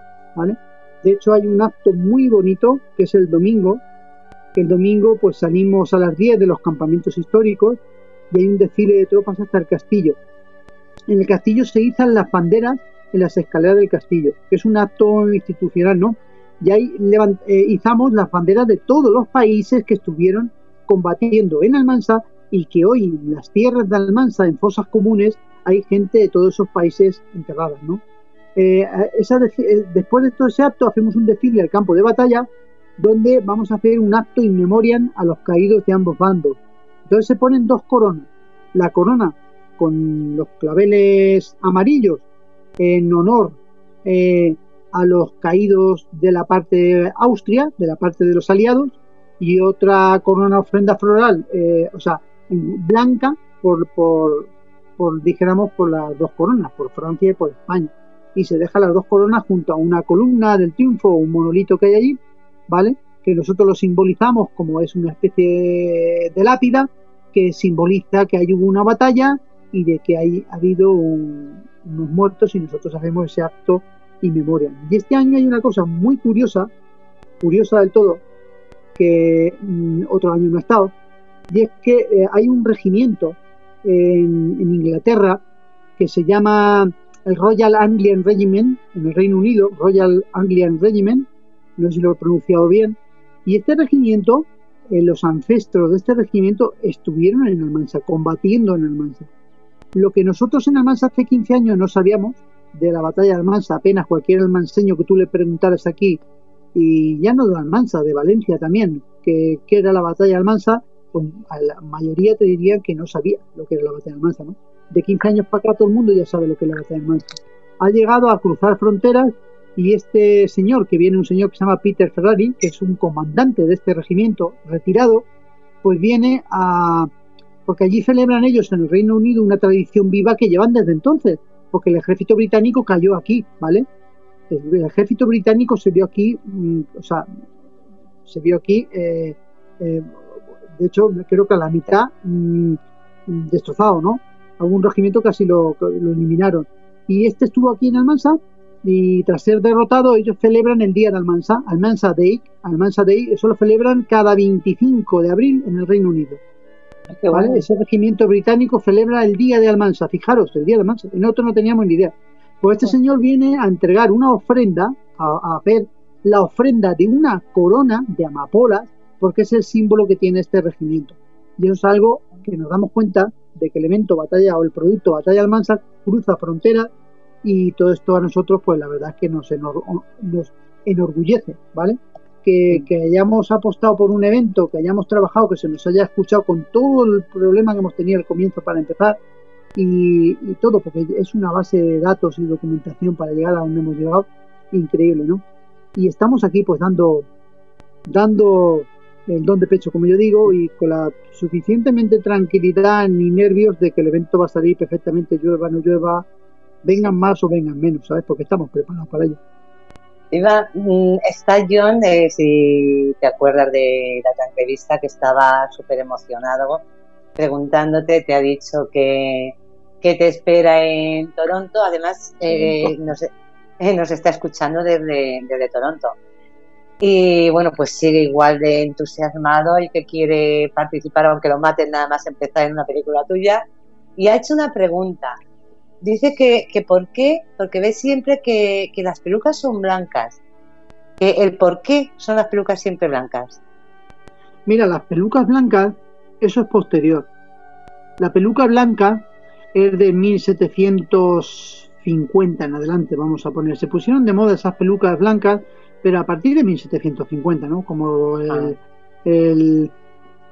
De hecho, hay un acto muy bonito que es el domingo. El domingo, pues salimos a las 10 de los campamentos históricos y hay un desfile de tropas hasta el castillo. En el castillo se izan las banderas en las escaleras del castillo, que es un acto institucional, ¿no? Y ahí eh, izamos las banderas de todos los países que estuvieron combatiendo en Almansa y que hoy en las tierras de Almansa, en fosas comunes, hay gente de todos esos países enterradas, ¿no? Eh, eh, después de todo ese acto hacemos un desfile al campo de batalla donde vamos a hacer un acto in memoriam a los caídos de ambos bandos. Entonces se ponen dos coronas. La corona con los claveles amarillos en honor eh, a los caídos de la parte de Austria, de la parte de los aliados, y otra corona ofrenda floral, eh, o sea, blanca por, por, por, dijéramos, por las dos coronas, por Francia y por España. Y se deja las dos coronas junto a una columna del triunfo, un monolito que hay allí, ¿vale? Que nosotros lo simbolizamos como es una especie de lápida que simboliza que hay una batalla y de que hay, ha habido unos muertos y nosotros hacemos ese acto y memoria. Y este año hay una cosa muy curiosa, curiosa del todo, que mm, otro año no ha estado, y es que eh, hay un regimiento en, Inglaterra que se llama el Royal Anglian Regiment, en el Reino Unido, Royal Anglian Regiment, no sé si lo he pronunciado bien, y este regimiento, eh, los ancestros de este regimiento estuvieron en Almansa, combatiendo en Almansa. Lo que nosotros en Almansa hace 15 años no sabíamos, de la batalla de Almansa, apenas cualquier almanseño que tú le preguntaras aquí, y ya no de Almansa, de Valencia también, que, era la batalla de Almansa, pues la mayoría te dirían que no sabía lo que era la batalla de Almansa, ¿no? De 15 años para acá todo el mundo ya sabe lo que es la batalla de Almansa. Ha llegado a cruzar fronteras y este señor, que viene un señor que se llama Peter Ferrari, que es un comandante de este regimiento retirado, pues viene a... porque allí celebran ellos en el Reino Unido una tradición viva que llevan desde entonces, porque el ejército británico cayó aquí, ¿vale? El, ejército británico se vio aquí, mm, o sea, se vio aquí, eh, eh, de hecho, creo que a la mitad mm, destrozado, ¿no? Algún regimiento casi lo, eliminaron. Y este estuvo aquí en Almansa y tras ser derrotado ellos celebran el día de Almansa, Almansa Day, Almansa Day, eso lo celebran cada 25 de abril en el Reino Unido. Ese regimiento británico celebra el día de Almansa, fijaros, el día de Almansa, nosotros no teníamos ni idea. Pues este señor viene a entregar una ofrenda, a, ver la ofrenda de una corona de amapolas, porque es el símbolo que tiene este regimiento. Y eso es algo que nos damos cuenta de que el evento batalla o el producto batalla Almansa cruza fronteras y todo esto a nosotros, pues la verdad es que nos, nos enorgullece, ¿vale? Que, hayamos apostado por un evento, que hayamos trabajado, que se nos haya escuchado con todo el problema que hemos tenido al comienzo para empezar y, todo, porque es una base de datos y documentación para llegar a donde hemos llegado increíble, ¿no? Y estamos aquí pues dando, dando el don de pecho, como yo digo, y con la suficientemente tranquilidad ni nervios de que el evento va a salir perfectamente, llueva, no llueva, vengan más o vengan menos, ¿sabes? Porque estamos preparados para ello. Iba, mm, está John, eh, si te acuerdas de la entrevista, que estaba súper emocionado preguntándote, te ha dicho que, que, te espera en Toronto, además eh, nos, eh, nos, está escuchando desde, desde Toronto. Y bueno, pues sigue igual de entusiasmado y que quiere participar, aunque lo maten nada más empezar en una película tuya. Y ha hecho una pregunta. Dice que, que por qué, porque ve siempre que, que las pelucas son blancas. Que el por qué son las pelucas siempre blancas. Mira, las pelucas blancas, eso es posterior. La peluca blanca es de 1750 en adelante, vamos a poner. Se pusieron de moda esas pelucas blancas, pero a partir de 1750, ¿no? Como el, ah. el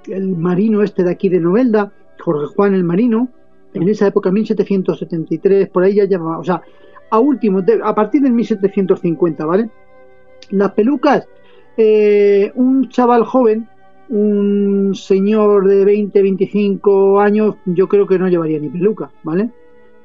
el marino este de aquí de Novelda, Jorge Juan el Marino, en esa época, 1773, por ahí ya llamaba, o sea, a último, a partir del 1750, ¿vale? Las pelucas, eh, un chaval joven, un señor de 20, 25 años, yo creo que no llevaría ni peluca, ¿vale?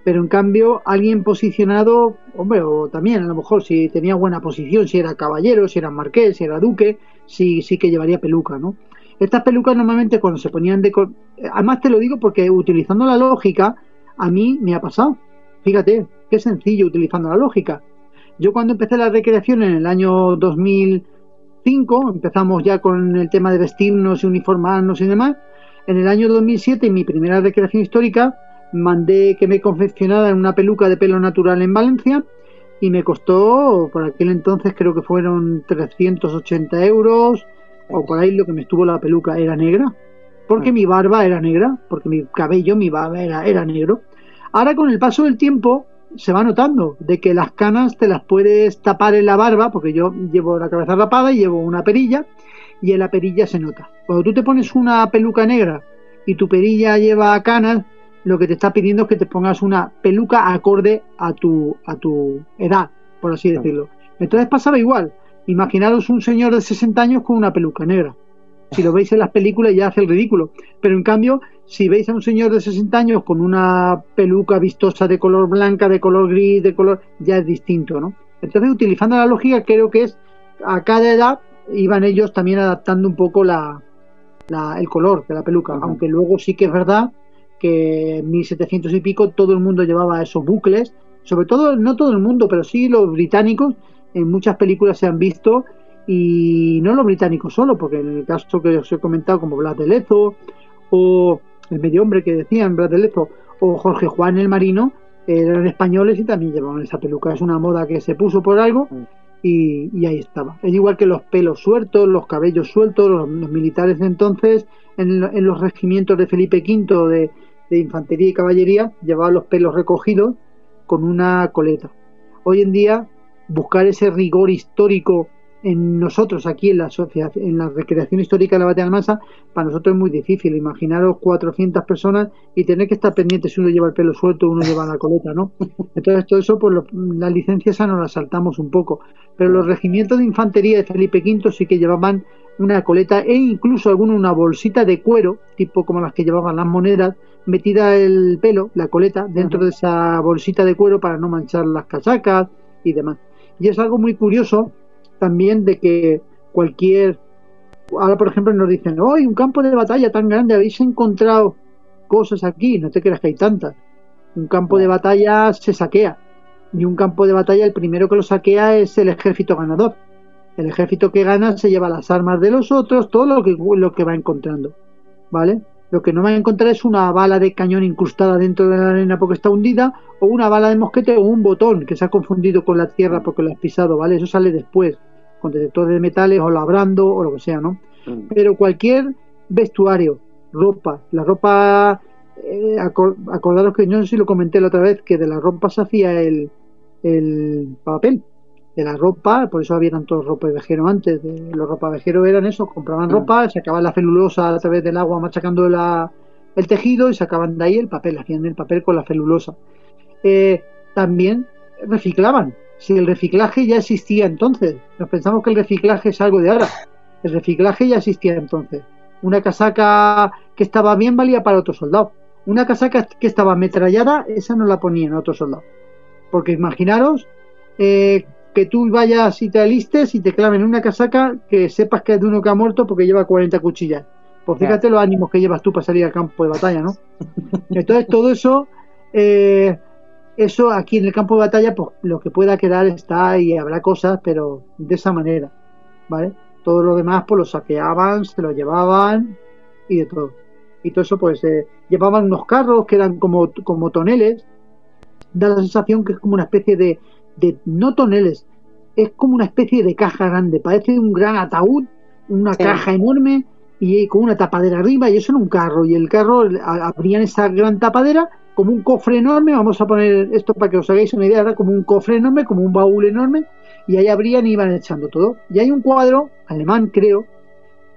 Pero en cambio, alguien posicionado, hombre, o también a lo mejor si tenía buena posición, si era caballero, si era marqués, si era duque, sí, sí que llevaría peluca, ¿no? Estas pelucas normalmente cuando se ponían de... Además te lo digo porque utilizando la lógica, a mí me ha pasado. Fíjate, qué sencillo utilizando la lógica. Yo cuando empecé la recreación en el año 2005, empezamos ya con el tema de vestirnos y uniformarnos y demás, en el año 2007, en mi primera recreación histórica, mandé que me confeccionaran una peluca de pelo natural en Valencia y me costó, por aquel entonces creo que fueron 380 euros, o por ahí lo que me estuvo la peluca era negra, porque ah. mi barba era negra, porque mi cabello, mi barba era, era negro. Ahora con el paso del tiempo se va notando de que las canas te las puedes tapar en la barba, porque yo llevo la cabeza rapada y llevo una perilla, y en la perilla se nota. Cuando tú te pones una peluca negra y tu perilla lleva canas, lo que te está pidiendo es que te pongas una peluca acorde a tu, a tu edad, por así decirlo. Entonces pasaba igual. Imaginaros un señor de 60 años con una peluca negra. Si lo veis en las películas ya hace el ridículo. Pero en cambio, si veis a un señor de 60 años con una peluca vistosa de color blanca, de color gris, de color, ya es distinto, ¿no? Entonces, utilizando la lógica, creo que es a cada edad iban ellos también adaptando un poco la, el color de la peluca. Aunque luego sí que es verdad que en 1700 y pico todo el mundo llevaba esos bucles. Sobre todo, no todo el mundo, pero sí los británicos en muchas películas se han visto y no los británicos solo, porque en el caso que os he comentado como Blas de Lezo o el medio hombre que decían Blas de Lezo o Jorge Juan el Marino eran españoles y también llevaban esa peluca. Es una moda que se puso por algo y, ahí estaba. Es igual que los pelos sueltos, los cabellos sueltos, los, militares de entonces en, los regimientos de Felipe V de, de infantería y caballería llevaban los pelos recogidos con una coleta. Hoy en día buscar ese rigor histórico en nosotros aquí en la en la recreación histórica de la batalla de Almansa, para nosotros es muy difícil. Imaginaros 400 personas y tener que estar pendientes si uno lleva el pelo suelto o uno lleva la coleta, ¿no? Entonces todo eso, pues las licencias esa nos las saltamos un poco. Pero los regimientos de infantería de Felipe V sí que llevaban una coleta e incluso alguno una bolsita de cuero, tipo como las que llevaban las monedas, metida el pelo, la coleta, dentro de esa bolsita de cuero para no manchar las casacas y demás. Y es algo muy curioso también de que cualquier... Ahora, por ejemplo, nos dicen, hoy un campo de batalla tan grande, habéis encontrado cosas aquí, no te creas que hay tantas. Un campo de batalla se saquea. Y un campo de batalla, el primero que lo saquea es el ejército ganador. El ejército que gana se lleva las armas de los otros, todo lo que, lo que va encontrando. ¿Vale? Lo que no va a encontrar es una bala de cañón incrustada dentro de la arena porque está hundida, o una bala de mosquete o un botón que se ha confundido con la tierra porque lo has pisado, ¿vale? Eso sale después, con detectores de metales o labrando o lo que sea, ¿no? Mm. Pero cualquier vestuario, ropa, la ropa, eh, acordaros que yo no sé si lo comenté la otra vez, que de la ropa se hacía el, el papel de la ropa, por eso había tantos ropa vejero antes, de, los ropa vejero eran eso, compraban mm. ropa, sacaban la celulosa a través del agua machacando la, el tejido y sacaban de ahí el papel, hacían el papel con la celulosa. Eh, también reciclaban, si el reciclaje ya existía entonces, nos pensamos que el reciclaje es algo de ahora, el reciclaje ya existía entonces. Una casaca que estaba bien valía para otro soldado. Una casaca que estaba ametrallada, esa no la ponían a otro soldado. Porque imaginaros eh, que tú vayas y te alistes y te claven una casaca que sepas que es de uno que ha muerto porque lleva 40 cuchillas. Pues fíjate los ánimos que llevas tú para salir al campo de batalla, ¿no? Entonces todo eso, eh, eso aquí en el campo de batalla, pues lo que pueda quedar está y habrá cosas, pero de esa manera, ¿vale? Todo lo demás pues lo saqueaban, se lo llevaban y de todo. Y todo eso pues eh, llevaban unos carros que eran como, como toneles, da la sensación que es como una especie de, de no toneles, es como una especie de caja grande, parece un gran ataúd, una caja enorme y con una tapadera arriba y eso era un carro y el carro abrían esa gran tapadera como un cofre enorme, vamos a poner esto para que os hagáis una idea, era como un cofre enorme, como un baúl enorme y ahí abrían y iban echando todo. Y hay un cuadro alemán, creo,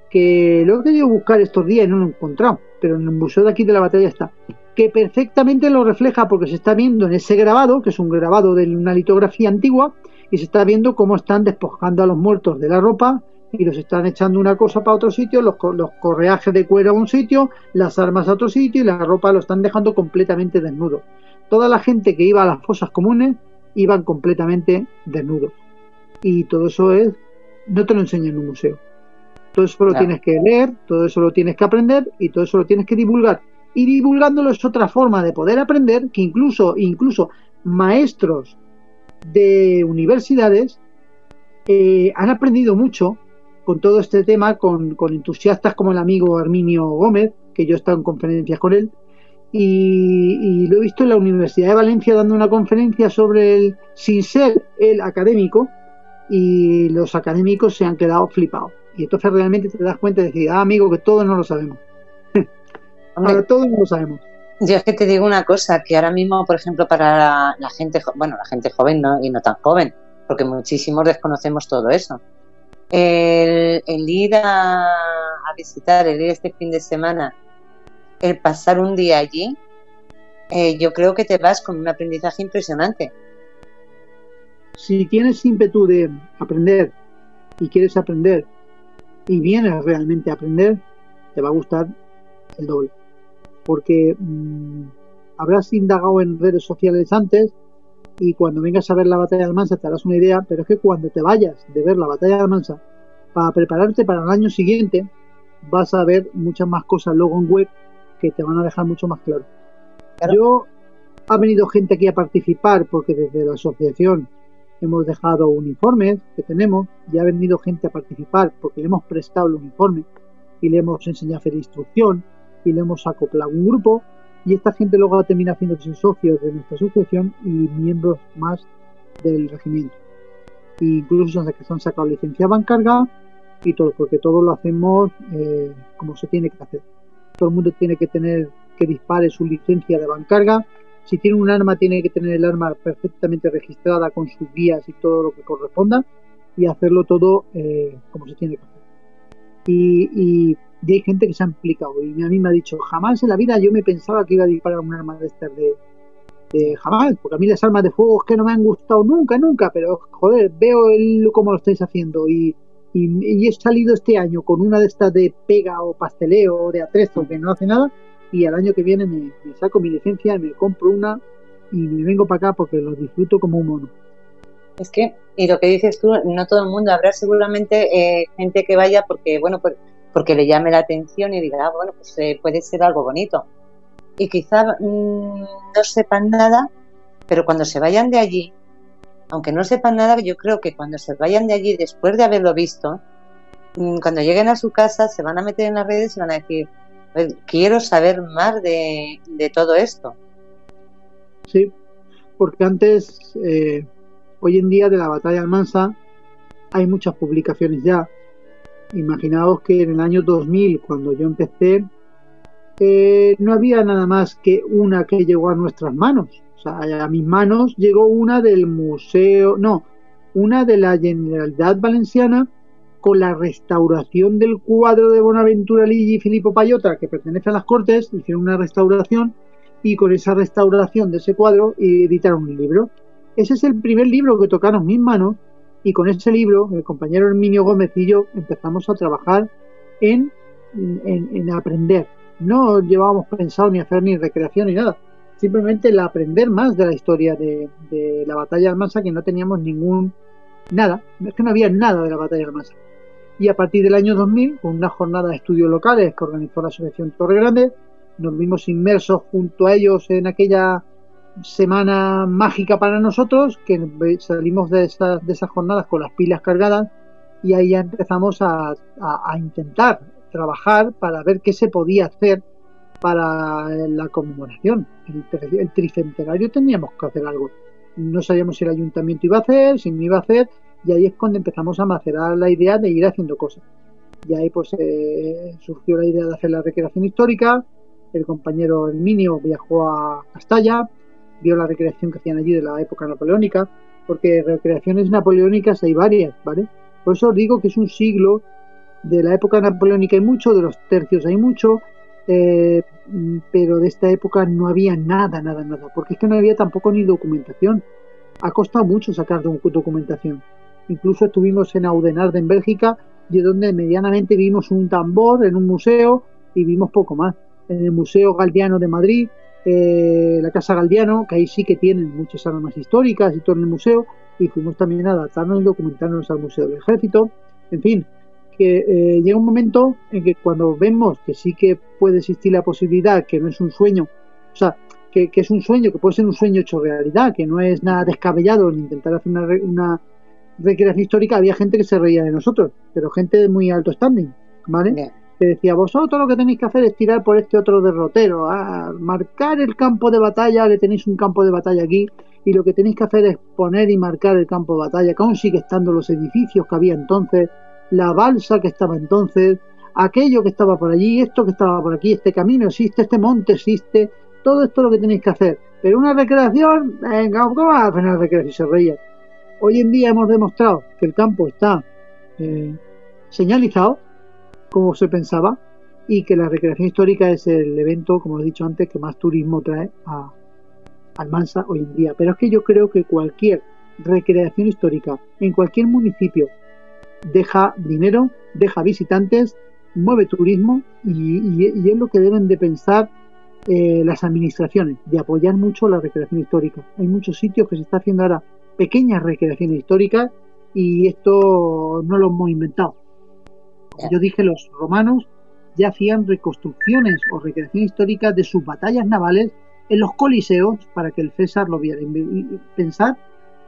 que lo he querido buscar estos días y no lo he encontrado, pero en el museo de aquí de la batalla está, que perfectamente lo refleja porque se está viendo en ese grabado, que es un grabado de una litografía antigua, y se está viendo cómo están despojando a los muertos de la ropa y los están echando una cosa para otro sitio, los, los correajes de cuero a un sitio, las armas a otro sitio y la ropa lo están dejando completamente desnudo. Toda la gente que iba a las fosas comunes iban completamente desnudos. Y todo eso es, no te lo enseñan en un museo. Todo eso lo tienes que leer, todo eso lo tienes que aprender y todo eso lo tienes que divulgar. Y divulgándolo es otra forma de poder aprender que incluso, incluso maestros de universidades eh, han aprendido mucho con todo este tema, con, entusiastas como el amigo Arminio Gómez, que yo he estado en conferencias con él, y, y, lo he visto en la Universidad de Valencia dando una conferencia sobre el, sin ser el académico, y los académicos se han quedado flipados. Y entonces realmente te das cuenta de decir, ah, amigo, que todos no lo sabemos. Todos lo sabemos. Yo es que te digo una cosa, que ahora mismo, por ejemplo, para la gente, bueno, la gente joven ¿no? y no tan joven, porque muchísimos desconocemos todo eso. El, ir a, visitar, el ir este fin de semana, el pasar un día allí, eh, yo creo que te vas con un aprendizaje impresionante. Si tienes ímpetu de aprender y quieres aprender y vienes realmente a aprender, te va a gustar el doble. Porque mm, habrás indagado en redes sociales antes y cuando vengas a ver la batalla de Almansa te harás una idea, pero es que cuando te vayas de ver la batalla de Almansa para prepararte para el año siguiente, vas a ver muchas más cosas luego en web que te van a dejar mucho más claro. Yo ha venido gente aquí a participar porque desde la asociación hemos dejado uniformes que tenemos, y ha venido gente a participar porque le hemos prestado el uniforme y le hemos enseñado a hacer instrucción y le hemos acoplado un grupo y esta gente luego termina haciéndose socios de nuestra asociación y miembros más del regimiento. E incluso se han sacado licencia bancarga y todo, porque todo lo hacemos eh, como se tiene que hacer. Todo el mundo tiene que tener que dispare su licencia de bancarga si tiene un arma, tiene que tener el arma perfectamente registrada con sus guías y todo lo que corresponda y hacerlo todo eh, como se tiene que hacer. Y, hay gente que se ha implicado y a mí me ha dicho, jamás en la vida yo me pensaba que iba a disparar un arma de estas de, jamás, porque a mí las armas de fuego es que no me han gustado nunca, nunca, pero joder, veo el, cómo lo estáis haciendo y, y, he salido este año con una de estas de pega o pasteleo o de atrezo que no hace nada y al año que viene me, saco mi licencia, me compro una y me vengo para acá porque lo disfruto como un mono. Es que, y lo que dices tú, no todo el mundo, habrá seguramente eh, gente que vaya porque, bueno, porque le llame la atención y diga, ah, bueno, pues eh, puede ser algo bonito. Y quizá mm, no sepan nada, pero cuando se vayan de allí, aunque no sepan nada, yo creo que cuando se vayan de allí, después de haberlo visto, mm, cuando lleguen a su casa, se van a meter en las redes y van a decir, quiero saber más de, todo esto. Sí, porque antes, eh, hoy en día de la batalla Almansa, hay muchas publicaciones ya. Imaginaos que en el año 2000, cuando yo empecé, eh, no había nada más que una que llegó a nuestras manos. O sea, a mis manos llegó una del museo, no, una de la Generalidad Valenciana con la restauración del cuadro de Bonaventura Ligi y Filippo Payota, que pertenece a las Cortes, hicieron una restauración y con esa restauración de ese cuadro editaron un libro. Ese es el primer libro que tocaron mis manos y con ese libro el compañero Herminio Gómez y yo empezamos a trabajar en, en, aprender. No llevábamos pensado ni hacer ni recreación ni nada. Simplemente el aprender más de la historia de, la batalla de Almansa que no teníamos ningún nada. Es que no había nada de la batalla de Almansa y a partir del año 2000, con una jornada de estudios locales que organizó la Asociación Torre Grande, nos vimos inmersos junto a ellos en aquella semana mágica para nosotros, que salimos de esas, de esas jornadas con las pilas cargadas y ahí ya empezamos a, intentar trabajar para ver qué se podía hacer para la conmemoración. El, el, tricentenario teníamos que hacer algo. No sabíamos si el ayuntamiento iba a hacer, si no iba a hacer, y ahí es cuando empezamos a macerar la idea de ir haciendo cosas. Y ahí pues eh, surgió la idea de hacer la recreación histórica, el compañero Herminio viajó a Castalla, vio la recreación que hacían allí de la época napoleónica, porque recreaciones napoleónicas hay varias, ¿vale? Por eso os digo que es un siglo de la época napoleónica hay mucho, de los tercios hay mucho, eh, pero de esta época no había nada, nada, nada, porque es que no había tampoco ni documentación. Ha costado mucho sacar documentación. Incluso estuvimos en Audenarde, en Bélgica, y donde medianamente vimos un tambor en un museo y vimos poco más. En el Museo Galdiano de Madrid, eh, la Casa Galdiano, que ahí sí que tienen muchas armas históricas y todo en el museo, y fuimos también a adaptarnos y documentarnos al Museo del Ejército. En fin, que eh, llega un momento en que cuando vemos que sí que puede existir la posibilidad, que no es un sueño, o sea, que, es un sueño, que puede ser un sueño hecho realidad, que no es nada descabellado en intentar hacer una, una recreación histórica, había gente que se reía de nosotros, pero gente de muy alto standing, ¿vale? Decía, vosotros lo que tenéis que hacer es tirar por este otro derrotero, marcar el campo de batalla, que tenéis un campo de batalla aquí, y lo que tenéis que hacer es poner y marcar el campo de batalla, que aún sigue estando los edificios que había entonces, la balsa que estaba entonces, aquello que estaba por allí, esto que estaba por aquí, este camino existe, este monte existe, todo esto es lo que tenéis que hacer. Pero una recreación, venga, ¿cómo vas a hacer una recreación? Se reía. Hoy en día hemos demostrado que el campo está eh, señalizado, como se pensaba, y que la recreación histórica es el evento, como he dicho antes, que más turismo trae a Almansa hoy en día. Pero es que yo creo que cualquier recreación histórica en cualquier municipio deja dinero, deja visitantes, mueve turismo y, es lo que deben de pensar eh, las administraciones, de apoyar mucho la recreación histórica. Hay muchos sitios que se está haciendo ahora pequeñas recreaciones históricas y esto no lo hemos inventado. Yo dije, los romanos ya hacían reconstrucciones o recreaciones históricas de sus batallas navales en los coliseos para que el César lo viera. Pensar,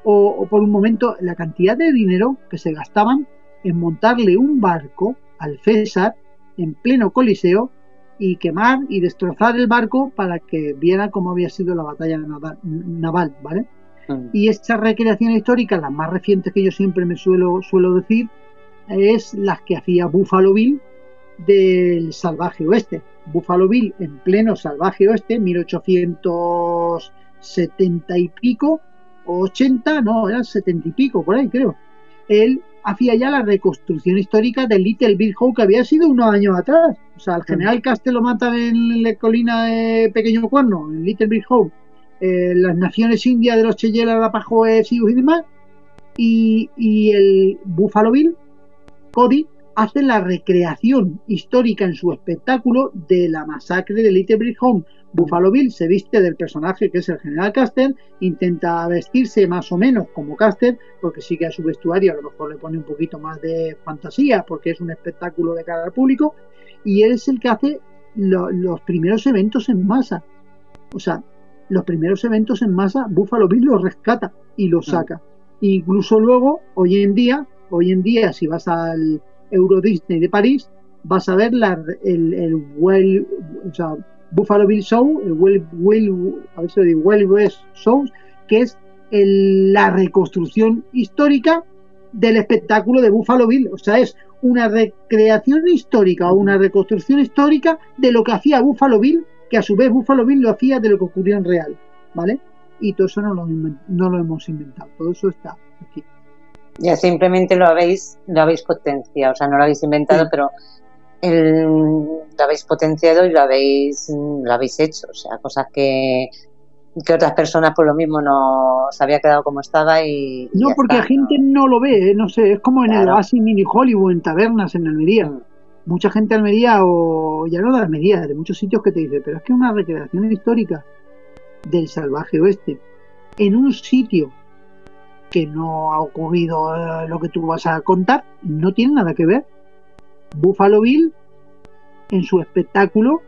o por un momento, la cantidad de dinero que se gastaban en montarle un barco al César en pleno coliseo y quemar y destrozar el barco para que viera cómo había sido la batalla naval, ¿vale? Mm. Y esta recreación histórica, las más recientes que yo siempre me suelo, suelo decir, es las que hacía Buffalo Bill del salvaje oeste. Buffalo Bill en pleno salvaje oeste, 1870 y pico, o 80, no, eran 70 y pico, por ahí creo. Él hacía ya la reconstrucción histórica del Little Big Hope que había sido unos años atrás. O sea, el general Castel lo matan en la colina de Pequeño Cuerno, en Little Big Hope, eh, las naciones indias de los Cheyela, Rapajoe, Sioux y demás, y, y el Buffalo Bill, Cody, hace la recreación histórica en su espectáculo de la masacre de Little Big Home. Buffalo Bill se viste del personaje que es el general Caster, intenta vestirse más o menos como Caster, porque sigue a su vestuario a lo mejor le pone un poquito más de fantasía, porque es un espectáculo de cara al público, y él es el que hace los primeros eventos en masa. O sea, los primeros eventos en masa, Buffalo Bill los rescata y los saca. Incluso luego, hoy en día, hoy en día, si vas al Euro Disney de París, vas a ver la, el, el o sea, Buffalo Bill Show, el well, a ver si lo digo, well West Show, que es la reconstrucción histórica del espectáculo de Buffalo Bill. O sea, es una recreación histórica o una reconstrucción histórica de lo que hacía Buffalo Bill, que a su vez Buffalo Bill lo hacía de lo que ocurrió en real. ¿Vale? Y todo eso no lo, no lo hemos inventado, todo eso está aquí. Ya simplemente lo habéis, lo habéis potenciado, o sea, no lo habéis inventado, pero el, lo habéis potenciado y lo habéis, lo habéis hecho, o sea, cosas que, que otras personas por lo mismo no se había quedado como estaba y... no, porque la gente ¿no? lo ve, ¿eh? no sé, es como en el Oasis Mini Hollywood, en tabernas, en Almería. Mm. Mucha gente de Almería, o ya no de Almería, de muchos sitios que te dice, pero es que una recreación histórica del salvaje oeste en un sitio que no ha ocurrido eh, lo que tú vas a contar, no tiene nada que ver. Buffalo Bill, en su espectáculo,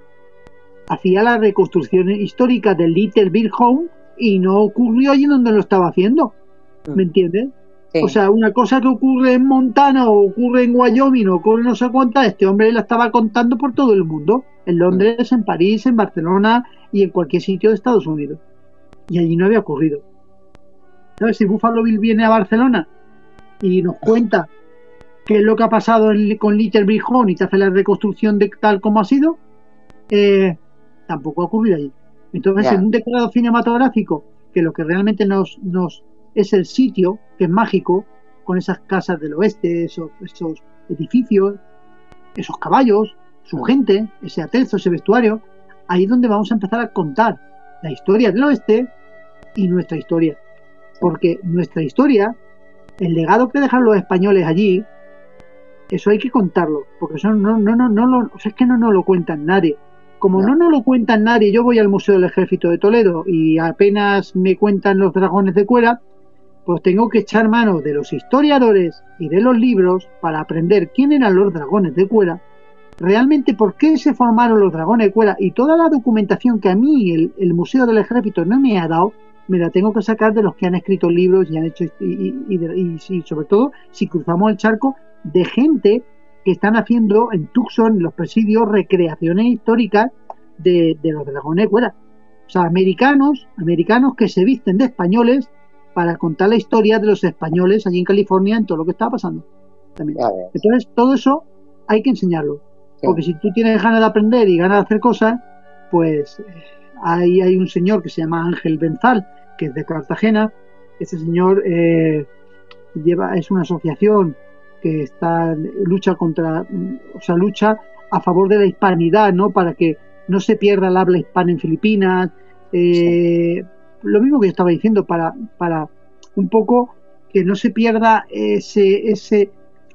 hacía la reconstrucción histórica del Little Bill Home y no ocurrió allí donde lo estaba haciendo. ¿Me mm. entiendes? O sea, una cosa que ocurre en Montana o ocurre en Wyoming o ocurre no sé cuántas, este hombre la estaba contando por todo el mundo. En Londres, en París, en Barcelona y en cualquier sitio de Estados Unidos. Y allí no había ocurrido. ¿Sabes? Si Buffalo Bill viene a Barcelona y nos cuenta qué es lo que ha pasado con Little Big y te hace la reconstrucción de tal como ha sido, eh, tampoco ha ocurrido allí. Entonces, en un decorado cinematográfico, que lo que realmente nos, nos es el sitio, que es mágico, con esas casas del oeste, esos, esos edificios, esos caballos, su gente, ese atrezo, ese vestuario, ahí es donde vamos a empezar a contar la historia del oeste y nuestra historia. Porque nuestra historia, el legado que dejan los españoles allí, eso hay que contarlo, porque eso no, no, no, no lo, es que no nos lo cuentan nadie. Como no. nos lo cuentan nadie, yo voy al Museo del Ejército de Toledo y apenas me cuentan los dragones de cuera, pues tengo que echar mano de los historiadores y de los libros para aprender quién eran los dragones de cuera, realmente por qué se formaron los dragones de cuera y toda la documentación que a mí el, Museo del Ejército no me ha dado, me la tengo que sacar de los que han escrito libros y han hecho y, y sobre todo si cruzamos el charco de gente que están haciendo en Tucson, en los presidios, recreaciones históricas de, los dragones de cuera. O sea, americanos, americanos que se visten de españoles para contar la historia de los españoles allí en California en todo lo que está pasando. También. Entonces, todo eso hay que enseñarlo. Porque si tú tienes ganas de aprender y ganas de hacer cosas, pues ahí hay un señor que se llama Ángel Benzal, que es de Cartagena. Ese señor eh, lleva, es una asociación que está lucha contra, o sea, lucha a favor de la hispanidad, ¿no? Para que no se pierda el habla hispana en Filipinas. Eh, lo mismo que yo estaba diciendo, para, para un poco que no se pierda ese, ese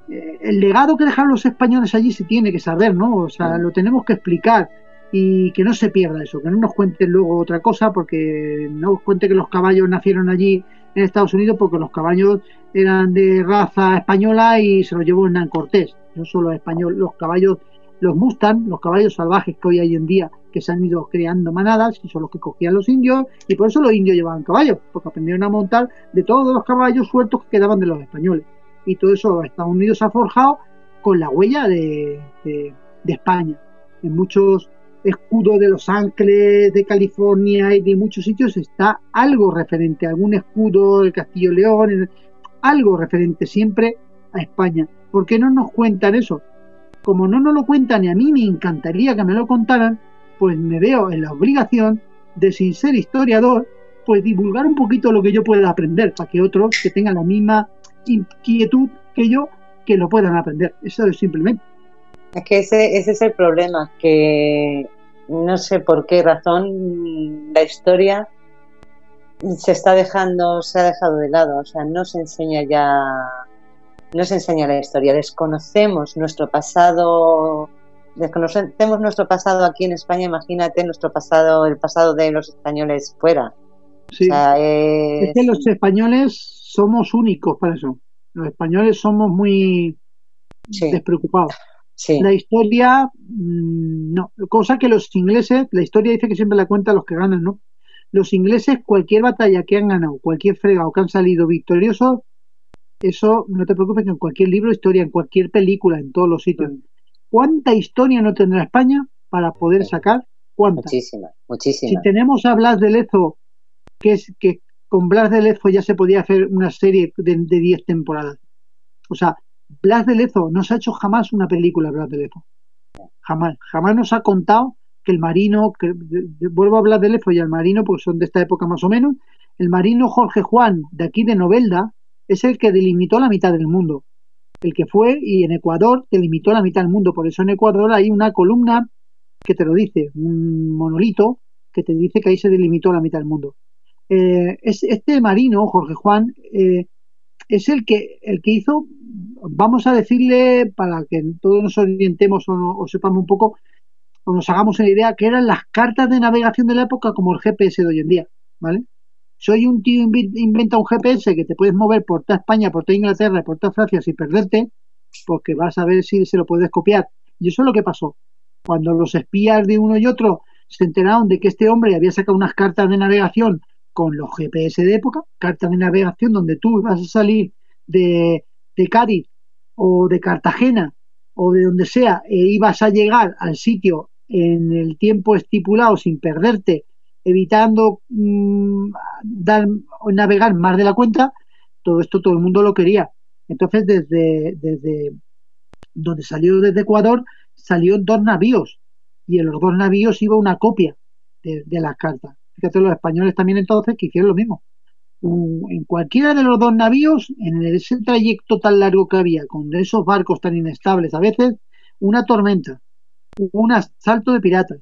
eh, el legado que dejaron los españoles allí se tiene que saber, ¿no? O sea, lo tenemos que explicar y que no se pierda eso, que no nos cuenten luego otra cosa, porque no nos cuente que los caballos nacieron allí en Estados Unidos porque los caballos eran de raza española y se los llevó Hernán Cortés, no solo español, los caballos, los Mustang, los caballos salvajes que hoy hay en día, que se han ido creando manadas y son los que cogían los indios, y por eso los indios llevaban caballos, porque aprendieron a montar de todos los caballos sueltos que quedaban de los españoles. Y todo eso Estados Unidos ha forjado con la huella de, de España. En muchos escudo de Los Ángeles, de California y de muchos sitios está algo referente, algún escudo del Castillo León, algo referente siempre a España. ¿Por qué no nos cuentan eso? Como no nos lo cuentan y a mí me encantaría que me lo contaran, pues me veo en la obligación de, sin ser historiador, pues divulgar un poquito lo que yo pueda aprender, para que otros que tengan la misma inquietud que yo, que lo puedan aprender. Eso es simplemente. Es que ese, ese es el problema, que no sé por qué razón la historia se está dejando, se ha dejado de lado, o sea, no se enseña ya, no se enseña la historia, desconocemos nuestro pasado, desconocemos nuestro pasado aquí en España, imagínate nuestro pasado, el pasado de los españoles fuera. Sí. es... que los españoles somos únicos para eso. Los españoles somos muy despreocupados. La historia, mm, no. Cosa que los ingleses, la historia dice que siempre la cuenta los que ganan, ¿no? Los ingleses, cualquier batalla que han ganado, cualquier fregado que han salido victoriosos, eso no te preocupes que en cualquier libro de historia, en cualquier película, en todos los sitios. ¿Cuánta historia no tendrá España para poder sacar? ¿Cuánta? Muchísima, muchísima. Si tenemos a Blas de Lezo, que es que con Blas de Lezo ya se podía hacer una serie de 10 temporadas. O sea, Blas de Lezo no se ha hecho jamás una película Blas de Lezo. Jamás. Jamás nos ha contado que el marino, que, vuelvo a hablar de Lezo y al marino, porque son de esta época más o menos, el marino Jorge Juan, de aquí de Novelda, es el que delimitó la mitad del mundo. El que fue y en Ecuador delimitó la mitad del mundo. Por eso en Ecuador hay una columna que te lo dice, un monolito que te dice que ahí se delimitó la mitad del mundo. Eh, es, este marino, Jorge Juan, eh, es el que, el que hizo, vamos a decirle, para que todos nos orientemos o, sepamos un poco, o nos hagamos una idea, que eran las cartas de navegación de la época como el GPS de hoy en día, ¿vale? Soy un tío inventa un GPS que te puedes mover por toda España, por toda Inglaterra, por toda Francia sin perderte, porque vas a ver si se lo puedes copiar. Y eso es lo que pasó. Cuando los espías de uno y otro se enteraron de que este hombre había sacado unas cartas de navegación con los GPS de época, cartas de navegación donde tú vas a salir de, de Cádiz o de Cartagena o de donde sea e ibas a llegar al sitio en el tiempo estipulado sin perderte, evitando mm, dar, navegar más de la cuenta, todo esto todo el mundo lo quería. Entonces, desde, desde donde salió desde Ecuador, salió dos navíos y en los dos navíos iba una copia de, de las cartas. Fíjate los españoles también entonces que hicieron lo mismo. En cualquiera de los dos navíos, en ese trayecto tan largo que había, con esos barcos tan inestables a veces, una tormenta, un asalto de piratas,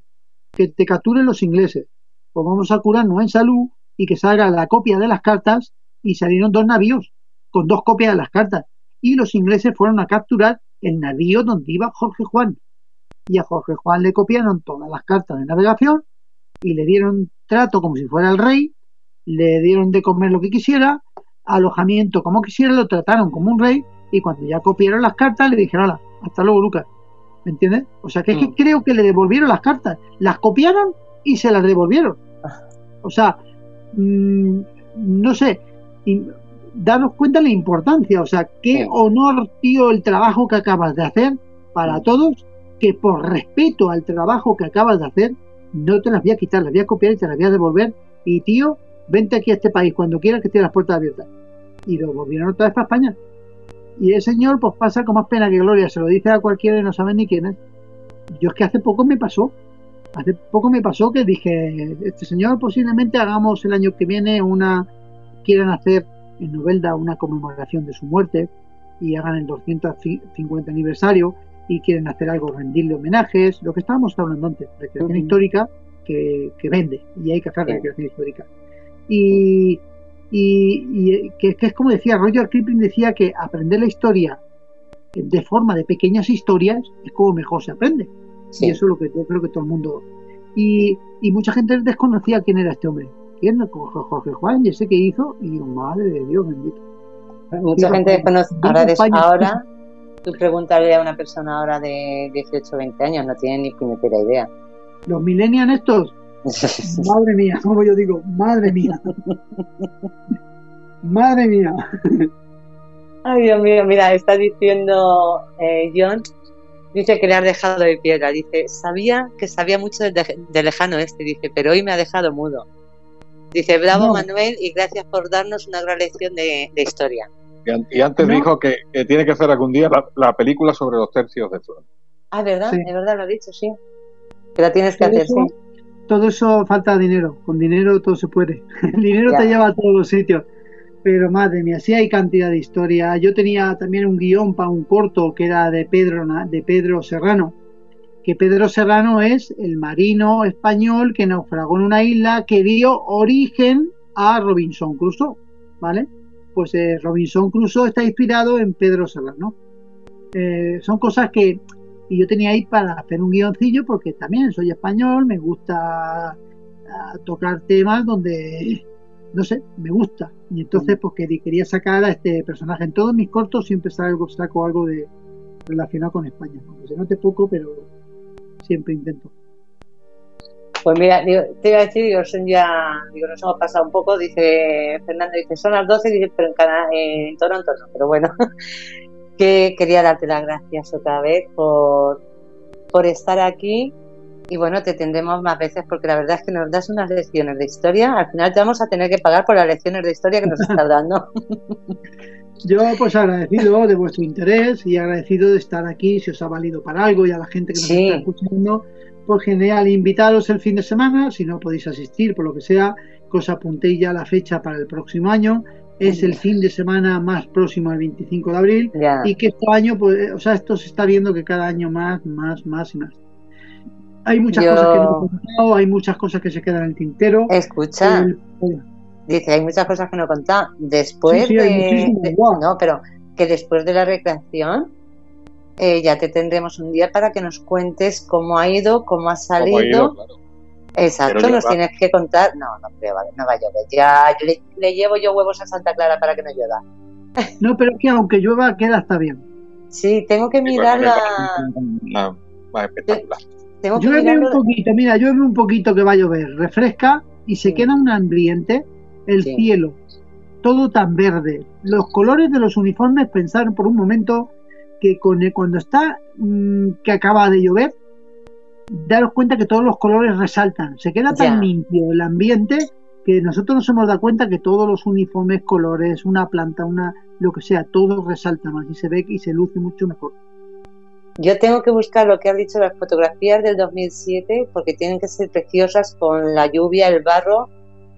que te capturen los ingleses, pues vamos a curarnos en salud y que salga la copia de las cartas y salieron dos navíos con dos copias de las cartas y los ingleses fueron a capturar el navío donde iba Jorge Juan. Y a Jorge Juan le copiaron todas las cartas de navegación y le dieron trato como si fuera el rey, le dieron de comer lo que quisiera, alojamiento como quisiera, lo trataron como un rey y cuando ya copiaron las cartas le dijeron, hasta luego Lucas, ¿me entiendes? O sea que es que mm. creo que le devolvieron las cartas, las copiaron y se las devolvieron. Ah. O sea, mmm, no sé, daros cuenta de la importancia, o sea, qué honor, tío, el trabajo que acabas de hacer para mm. todos, que por respeto al trabajo que acabas de hacer, no te las voy a quitar, las voy a copiar y te las voy a devolver. Y tío, vente aquí a este país cuando quieras que tiene las puertas abiertas. Y lo volvieron otra vez para España. Y el señor, pues pasa con más pena que gloria, se lo dice a cualquiera y no sabe ni quién es. Yo es que hace poco me pasó, hace poco me pasó que dije, este señor posiblemente hagamos el año que viene una, quieran hacer en Novelda una conmemoración de su muerte y hagan el 250 aniversario y quieren hacer algo, rendirle homenajes, lo que estábamos hablando antes, recreación histórica que, vende y hay que hacer recreación histórica. Y, y, que, es como decía, Roger Kipling decía que aprender la historia de forma de pequeñas historias es como mejor se aprende. Y eso es lo que yo creo que todo el mundo... Y, y mucha gente desconocía quién era este hombre. ¿Quién? Jorge Juan, y ese que hizo, y madre de Dios bendito. Mucha gente desconoce. Ahora, ahora tú preguntarle a una persona ahora de 18 o 20 años, no tiene ni puñetera idea. Los millennials estos, madre mía, como yo digo, madre mía. madre mía. Ay, Dios mío, mira, está diciendo eh, John, dice que le ha dejado de piedra, dice, sabía que sabía mucho de, lejano este, dice, pero hoy me ha dejado mudo. Dice, bravo Manuel y gracias por darnos una gran lección de, historia. Y, antes dijo que, tiene que hacer algún día la, película sobre los tercios de flor. Ah, ¿verdad? De verdad lo ha dicho, sí. Que la tienes que hacer, sí. Todo eso falta dinero. Con dinero todo se puede. El dinero te lleva a todos los sitios. Pero madre mía, sí hay cantidad de historia. Yo tenía también un guion para un corto que era de Pedro, de Pedro Serrano, que Pedro Serrano es el marino español que naufragó en una isla que dio origen a Robinson Crusoe, ¿vale? Pues eh, Robinson Crusoe está inspirado en Pedro Serrano. Eh, son cosas que y yo tenía ahí para hacer un guioncillo porque también soy español, me gusta ah, tocar temas donde, no sé, me gusta. Y entonces pues quería sacar a este personaje. En todos mis cortos siempre saco, saco algo de relacionado con España. Aunque se note poco, pero siempre intento. Pues mira, te iba a decir, digo, son ya, digo, nos hemos pasado un poco, dice Fernando, dice, son las 12, dice, pero en, en Toronto no, pero bueno, que quería darte las gracias otra vez por, por estar aquí. Y bueno, te tendremos más veces porque la verdad es que nos das unas lecciones de historia, al final te vamos a tener que pagar por las lecciones de historia que nos estás dando. Yo pues agradecido de vuestro interés y agradecido de estar aquí, si os ha valido para algo y a la gente que nos está escuchando, pues genial, invitaros el fin de semana, si no podéis asistir por lo que sea, que os apuntéis ya la fecha para el próximo año, es el fin de semana más próximo al 25 de abril y que este año, pues, o sea, esto se está viendo que cada año más, más, más y más. Hay muchas cosas que no he contado, hay muchas cosas que se quedan en el tintero. Escucha. Dice, hay muchas cosas que no he contado. Después de, No, pero que después de la recreación eh, ya te tendremos un día para que nos cuentes cómo ha ido, cómo ha salido. Exacto, nos tienes que contar. No, no creo, vale, no va a llover. Ya le, llevo yo huevos a Santa Clara para que no llueva. No, pero es que aunque llueva, queda hasta bien. Sí, tengo que mirar la. No, va espectacular. llueve un poquito, mira, llueve un poquito que va a llover, refresca y se queda un ambiente el cielo, todo tan verde. Los colores de los uniformes, pensar por un momento que con cuando está mm, que acaba de llover, daros cuenta que todos los colores resaltan. Se queda tan limpio el ambiente que nosotros nos hemos dado cuenta que todos los uniformes, colores, una planta, una lo que sea, todo resalta más y se ve y se luce mucho mejor. Yo tengo que buscar lo que has dicho las fotografías del 2007 porque tienen que ser preciosas con la lluvia, el barro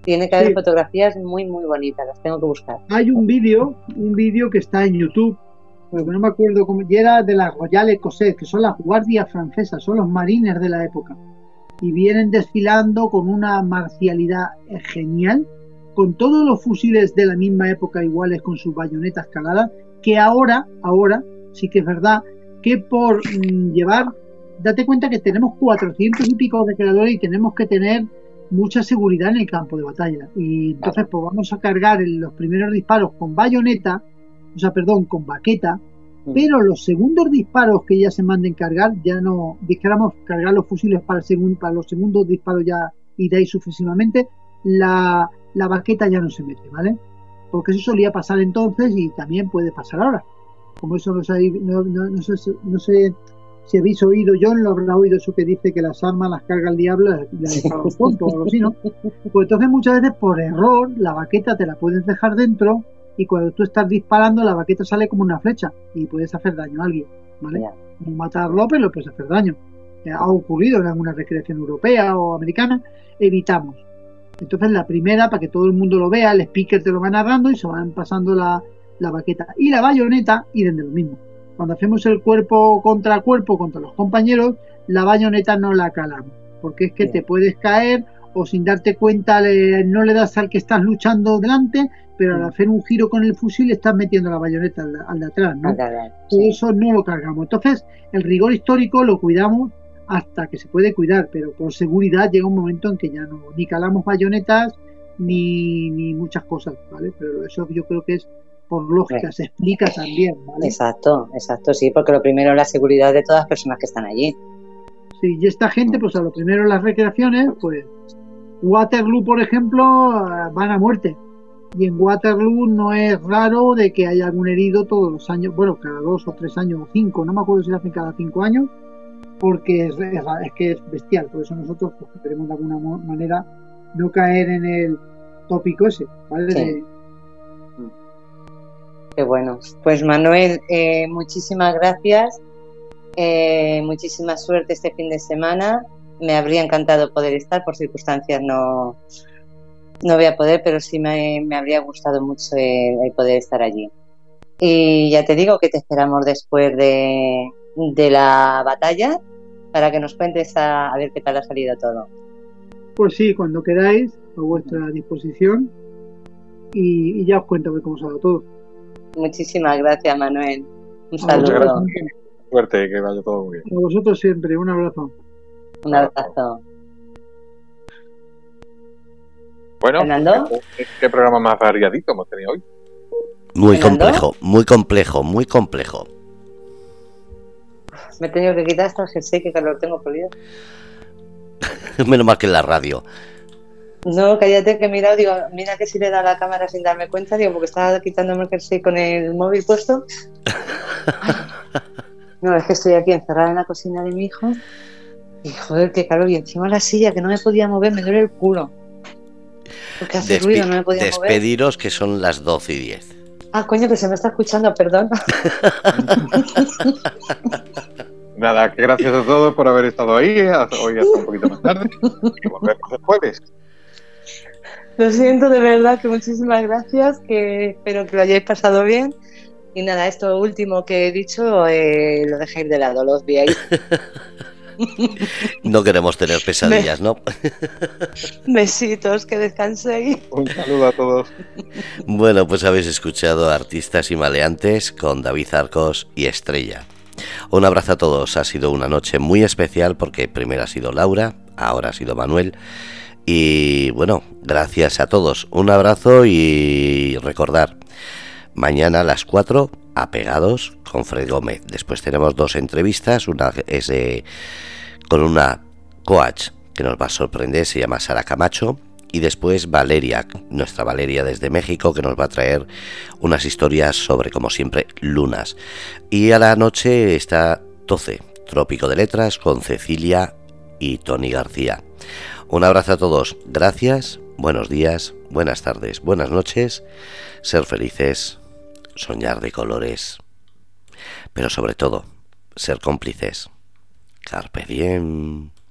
tiene que haber fotografías muy, muy bonitas, las tengo que buscar. Hay un vídeo, un vídeo que está en YouTube, porque no me acuerdo cómo, y era de las Royal Écossaises, que son las guardias francesas, son los marines de la época, y vienen desfilando con una marcialidad genial, con todos los fusiles de la misma época iguales con sus bayonetas caladas, que ahora, ahora, sí que es verdad, que por mm, llevar, date cuenta que tenemos 400 y pico de creadores y tenemos que tener mucha seguridad en el campo de batalla. Y entonces pues vamos a cargar los primeros disparos con bayoneta, o sea, perdón, con baqueta, mm. pero los segundos disparos que ya se manden cargar, ya no, dijéramos cargar los fusiles para, el para los segundos disparos ya iréis sucesivamente, la, la baqueta ya no se mete, ¿vale? Porque eso solía pasar entonces y también puede pasar ahora. Como eso no, sé, no, no, sé, no sé si habéis oído, John lo habrá oído eso que dice que las armas las carga el diablo y las los puntos o algo así, ¿no? Pues entonces muchas veces por error la baqueta te la puedes dejar dentro y cuando tú estás disparando la baqueta sale como una flecha y puedes hacer daño a alguien, ¿vale? No matarlo, pero puedes hacer daño. Ha ocurrido en alguna recreación europea o americana, evitamos. Entonces la primera, para que todo el mundo lo vea, el speaker te lo va narrando y se van pasando la, la baqueta. Y la bayoneta, y de lo mismo. Cuando hacemos el cuerpo contra cuerpo contra los compañeros, la bayoneta no la calamos, porque es que te puedes caer o sin darte cuenta no le das al que estás luchando delante, pero al hacer un giro con el fusil estás metiendo la bayoneta al, de atrás, ¿no? Todo eso no lo cargamos. Entonces, el rigor histórico lo cuidamos hasta que se puede cuidar, pero por seguridad llega un momento en que ya no ni calamos bayonetas ni, ni muchas cosas, ¿vale? Pero eso yo creo que es por lógica, se explica también. Exacto, exacto, sí, porque lo primero es la seguridad de todas las personas que están allí. Sí, y esta gente, pues a lo primero las recreaciones, pues Waterloo, por ejemplo, van a muerte. Y en Waterloo no es raro de que haya algún herido todos los años, bueno, cada dos o tres años o cinco, no me acuerdo si lo hacen cada cinco años, porque es, que es bestial. Por eso nosotros pues, queremos de alguna manera no caer en el tópico ese, ¿vale? Qué bueno. Pues Manuel, eh, muchísimas gracias. Eh, muchísima suerte este fin de semana. Me habría encantado poder estar, por circunstancias no, no voy a poder, pero sí me, habría gustado mucho el, poder estar allí. Y ya te digo que te esperamos después de, de la batalla para que nos cuentes a, ver qué tal ha salido todo. Pues sí, cuando queráis, a vuestra disposición y, ya os cuento cómo se ha dado todo. Muchísimas gracias, Manuel. Un saludo. Suerte, que vaya todo muy bien. A vosotros siempre, un abrazo. Un abrazo. Bueno, ¿qué, programa más variadito hemos tenido hoy? Muy complejo, muy complejo, muy complejo. Me he tenido que quitar hasta el jersey que lo tengo polido. Menos mal que en la radio. No, cállate que he mirado, digo, mira que si le da la cámara sin darme cuenta, digo, porque estaba quitándome el jersey con el móvil puesto. No, es que estoy aquí encerrada en la cocina de mi hijo. Y joder, qué calor. Y encima la silla, que no me podía mover, me duele el culo. Porque hace ruido, no me podía mover. Despediros que son las 12 y 10. Ah, coño, que se me está escuchando, perdón. Nada, que gracias a todos por haber estado ahí. Hoy hasta un poquito más tarde. Y volvemos el jueves. Lo siento de verdad, que muchísimas gracias, que espero que lo hayáis pasado bien. Y nada, esto último que he dicho eh, lo dejéis de lado, lo obviáis. no queremos tener pesadillas, ¿no? Besitos, que descanséis. Un saludo a todos. Bueno, pues habéis escuchado Artistas y Maleantes con David Arcos y Estrella. Un abrazo a todos, ha sido una noche muy especial porque primero ha sido Laura, ahora ha sido Manuel y bueno, gracias a todos. Un abrazo y recordar, mañana a las 4, apegados con Fred Gómez. Después tenemos dos entrevistas, una es con una coach que nos va a sorprender, se llama Sara Camacho. Y después Valeria, nuestra Valeria desde México, que nos va a traer unas historias sobre, como siempre, lunas. Y a la noche está 12, Trópico de Letras, con Cecilia y Tony García. Un abrazo a todos, gracias, buenos días, buenas tardes, buenas noches, ser felices, soñar de colores, pero sobre todo, ser cómplices. Carpe diem.